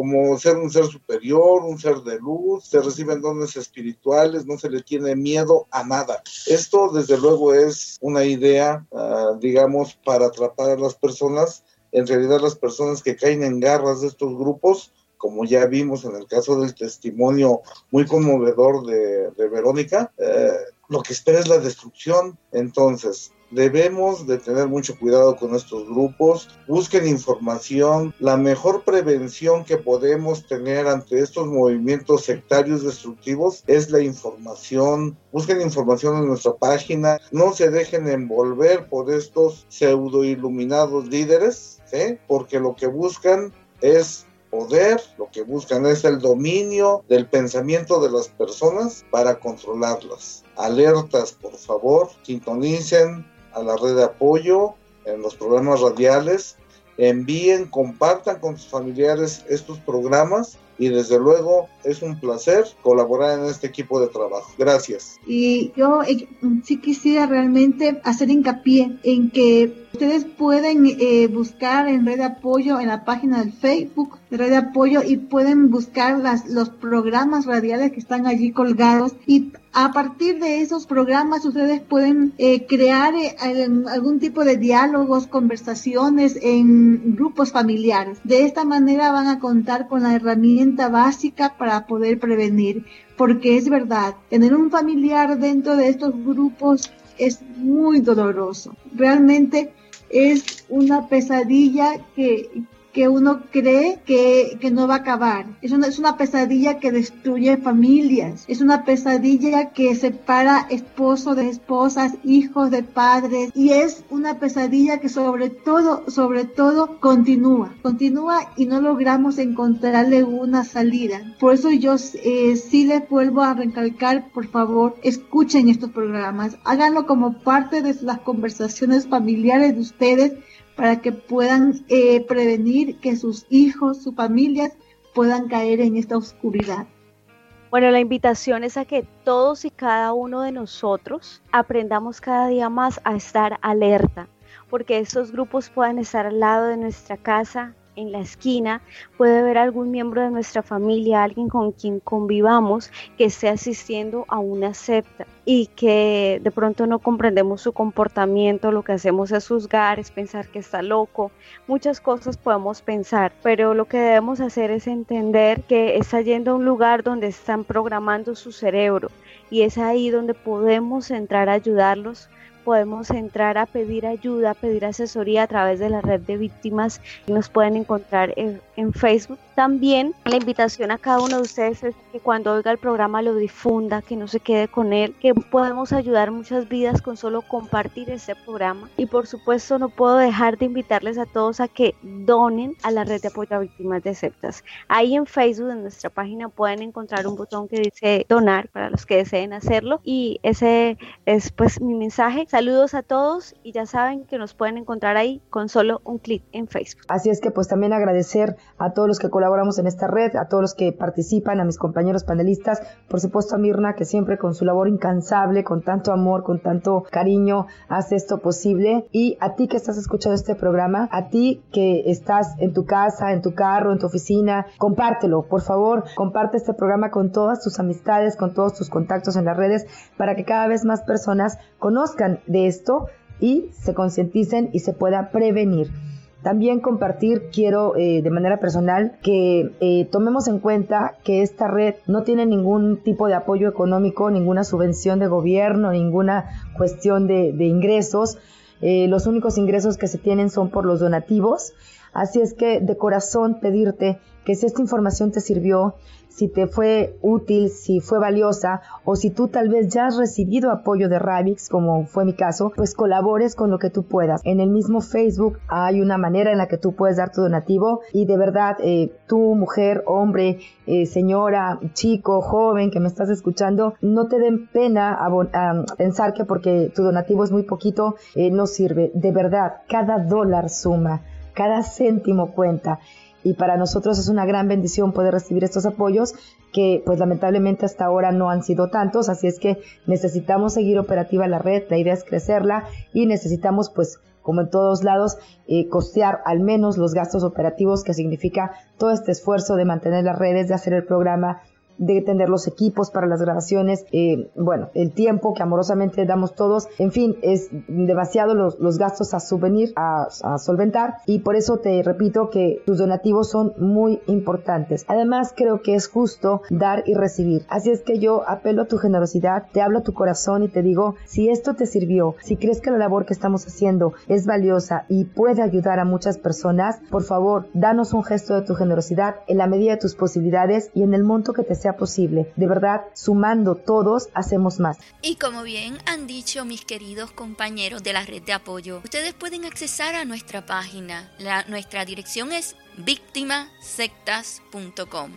como ser un ser superior, un ser de luz, se reciben dones espirituales, no se le tiene miedo a nada. Esto desde luego es una idea, uh, digamos, para atrapar a las personas. En realidad las personas que caen en garras de estos grupos, como ya vimos en el caso del testimonio muy conmovedor de, de Verónica, eh, lo que espera es la destrucción. Entonces, debemos de tener mucho cuidado con estos grupos, busquen información, la mejor prevención que podemos tener ante estos movimientos sectarios destructivos es la información, busquen información en nuestra página, no se dejen envolver por estos pseudo iluminados líderes, porque lo que buscan es poder, lo que buscan es el dominio del pensamiento de las personas para controlarlas. Alertas, por favor, sintonicen a la red de apoyo en los programas radiales, envíen, compartan con sus familiares estos programas y desde luego es un placer colaborar en este equipo de trabajo. Gracias. Y yo eh, sí quisiera realmente hacer hincapié en que Ustedes pueden eh, buscar en Red de Apoyo en la página del Facebook de Red de Apoyo y pueden buscar los programas radiales que están allí colgados y a partir de esos programas ustedes pueden eh, crear eh, algún tipo de diálogos, conversaciones en grupos familiares. De esta manera van a contar con la herramienta básica para poder prevenir, porque es verdad, tener un familiar dentro de estos grupos es muy doloroso. Realmente es una pesadilla que, que uno cree que, que, no va a acabar. Es una, es una pesadilla que destruye familias. Es una pesadilla que separa esposo de esposas, hijos de padres. Y es una pesadilla que sobre todo, sobre todo, continúa. Continúa y no logramos encontrarle una salida. Por eso yo eh, sí les vuelvo a recalcar, por favor, escuchen estos programas. Háganlo como parte de las conversaciones familiares de ustedes para que puedan eh, prevenir que sus hijos, sus familias puedan caer en esta oscuridad. Bueno, la invitación es a que todos y cada uno de nosotros aprendamos cada día más a estar alerta, porque estos grupos puedan estar al lado de nuestra casa, en la esquina, puede haber algún miembro de nuestra familia, alguien con quien convivamos, que esté asistiendo a una secta y que de pronto no comprendemos su comportamiento, lo que hacemos es juzgar, es pensar que está loco, muchas cosas podemos pensar, pero lo que debemos hacer es entender que está yendo a un lugar donde están programando su cerebro y es ahí donde podemos entrar a ayudarlos podemos entrar a pedir ayuda, pedir asesoría a través de la red de víctimas que nos pueden encontrar en, Facebook. También la invitación a cada uno de ustedes es que cuando oiga el programa lo difunda, que no se quede con él, que podemos ayudar muchas vidas con solo compartir este programa. Y por supuesto no puedo dejar de invitarles a todos a que donen a la red de apoyo a víctimas de septas. Ahí en Facebook, en nuestra página, pueden encontrar un botón que dice donar para los que deseen hacerlo. Y ese es pues mi mensaje Saludos a todos y ya saben que nos pueden encontrar ahí con solo un clic en Facebook. Así es que pues también agradecer a todos los que colaboramos en esta red, a todos los que participan, a mis compañeros panelistas, por supuesto a Mirna que siempre con su labor incansable, con tanto amor, con tanto cariño hace esto posible y a ti que estás escuchando este programa, a ti que estás en tu casa, en tu carro, en tu oficina, compártelo, por favor, comparte este programa con todas tus amistades, con todos tus contactos en las redes para que cada vez más personas conozcan de esto y se concienticen y se pueda prevenir. También compartir, quiero eh, de manera personal que eh, tomemos en cuenta que esta red no tiene ningún tipo de apoyo económico, ninguna subvención de gobierno, ninguna cuestión de, ingresos. Eh, los únicos ingresos que se tienen son por los donativos. Así es que de corazón pedirte que si esta información te sirvió, si te fue útil, si fue valiosa o si tú tal vez ya has recibido apoyo de Rabix, como fue mi caso, pues colabores con lo que tú puedas. En el mismo Facebook hay una manera en la que tú puedes dar tu donativo y de verdad eh, tú, mujer, hombre, eh, señora, chico, joven que me estás escuchando, no te den pena a, pensar que porque tu donativo es muy poquito, eh, no sirve. De verdad, cada dólar suma, cada céntimo cuenta. Y para nosotros es una gran bendición poder recibir estos apoyos que pues lamentablemente hasta ahora no han sido tantos, así es que necesitamos seguir operativa la red, la idea es crecerla y necesitamos pues como en todos lados, eh, costear al menos los gastos operativos que significa todo este esfuerzo de mantener las redes, de hacer el programa, de tener los equipos para las grabaciones, eh, bueno, el tiempo que amorosamente damos todos, en fin, es demasiado los, los gastos a subvenir, a, a, solventar y por eso te repito que tus donativos son muy importantes. Además, creo que es justo dar y recibir. Así es que yo apelo a tu generosidad, te hablo a tu corazón y te digo, si esto te sirvió, si crees que la labor que estamos haciendo es valiosa y puede ayudar a muchas personas, por favor, danos un gesto de tu generosidad en la medida de tus posibilidades y en el monto que te sea posible. De verdad, sumando todos, hacemos más. Y como bien han dicho mis queridos compañeros de la red de apoyo, ustedes pueden accesar a nuestra página. La, nuestra dirección es victimasectas.com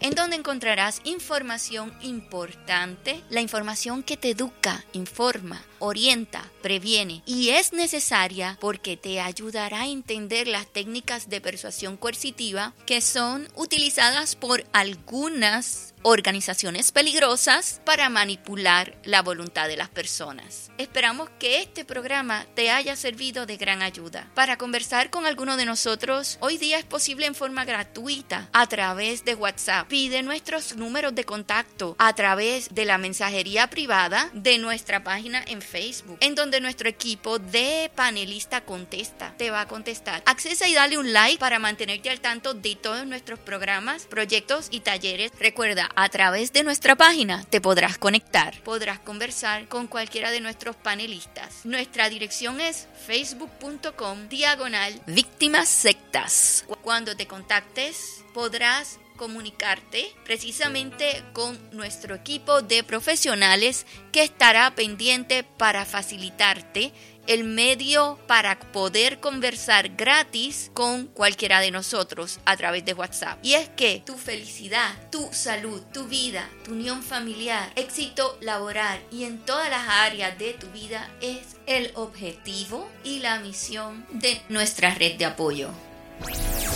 en donde encontrarás información importante, la información que te educa, informa, orienta, previene y es necesaria porque te ayudará a entender las técnicas de persuasión coercitiva que son utilizadas por algunas organizaciones peligrosas para manipular la voluntad de las personas. Esperamos que este programa te haya servido de gran ayuda. Para conversar con alguno de nosotros, hoy día es posible en forma gratuita a través de WhatsApp. Pide nuestros números de contacto a través de la mensajería privada de nuestra página en Facebook, en donde nuestro equipo de panelista contesta, te va a contestar. Accesa y dale un like para mantenerte al tanto de todos nuestros programas, proyectos y talleres. Recuerda, a través de nuestra página te podrás conectar, podrás conversar con cualquiera de nuestros panelistas. Nuestra dirección es facebook.com diagonal víctimas sectas. Cuando te contactes podrás comunicarte precisamente con nuestro equipo de profesionales que estará pendiente para facilitarte el medio para poder conversar gratis con cualquiera de nosotros a través de WhatsApp. Y es que tu felicidad, tu salud, tu vida, tu unión familiar, éxito laboral y en todas las áreas de tu vida es el objetivo y la misión de nuestra red de apoyo.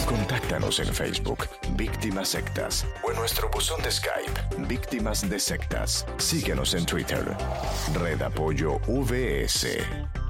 Contáctanos en Facebook, Víctimas Sectas, o en nuestro buzón de Skype, Víctimas de Sectas. Síguenos en Twitter, Red Apoyo VS.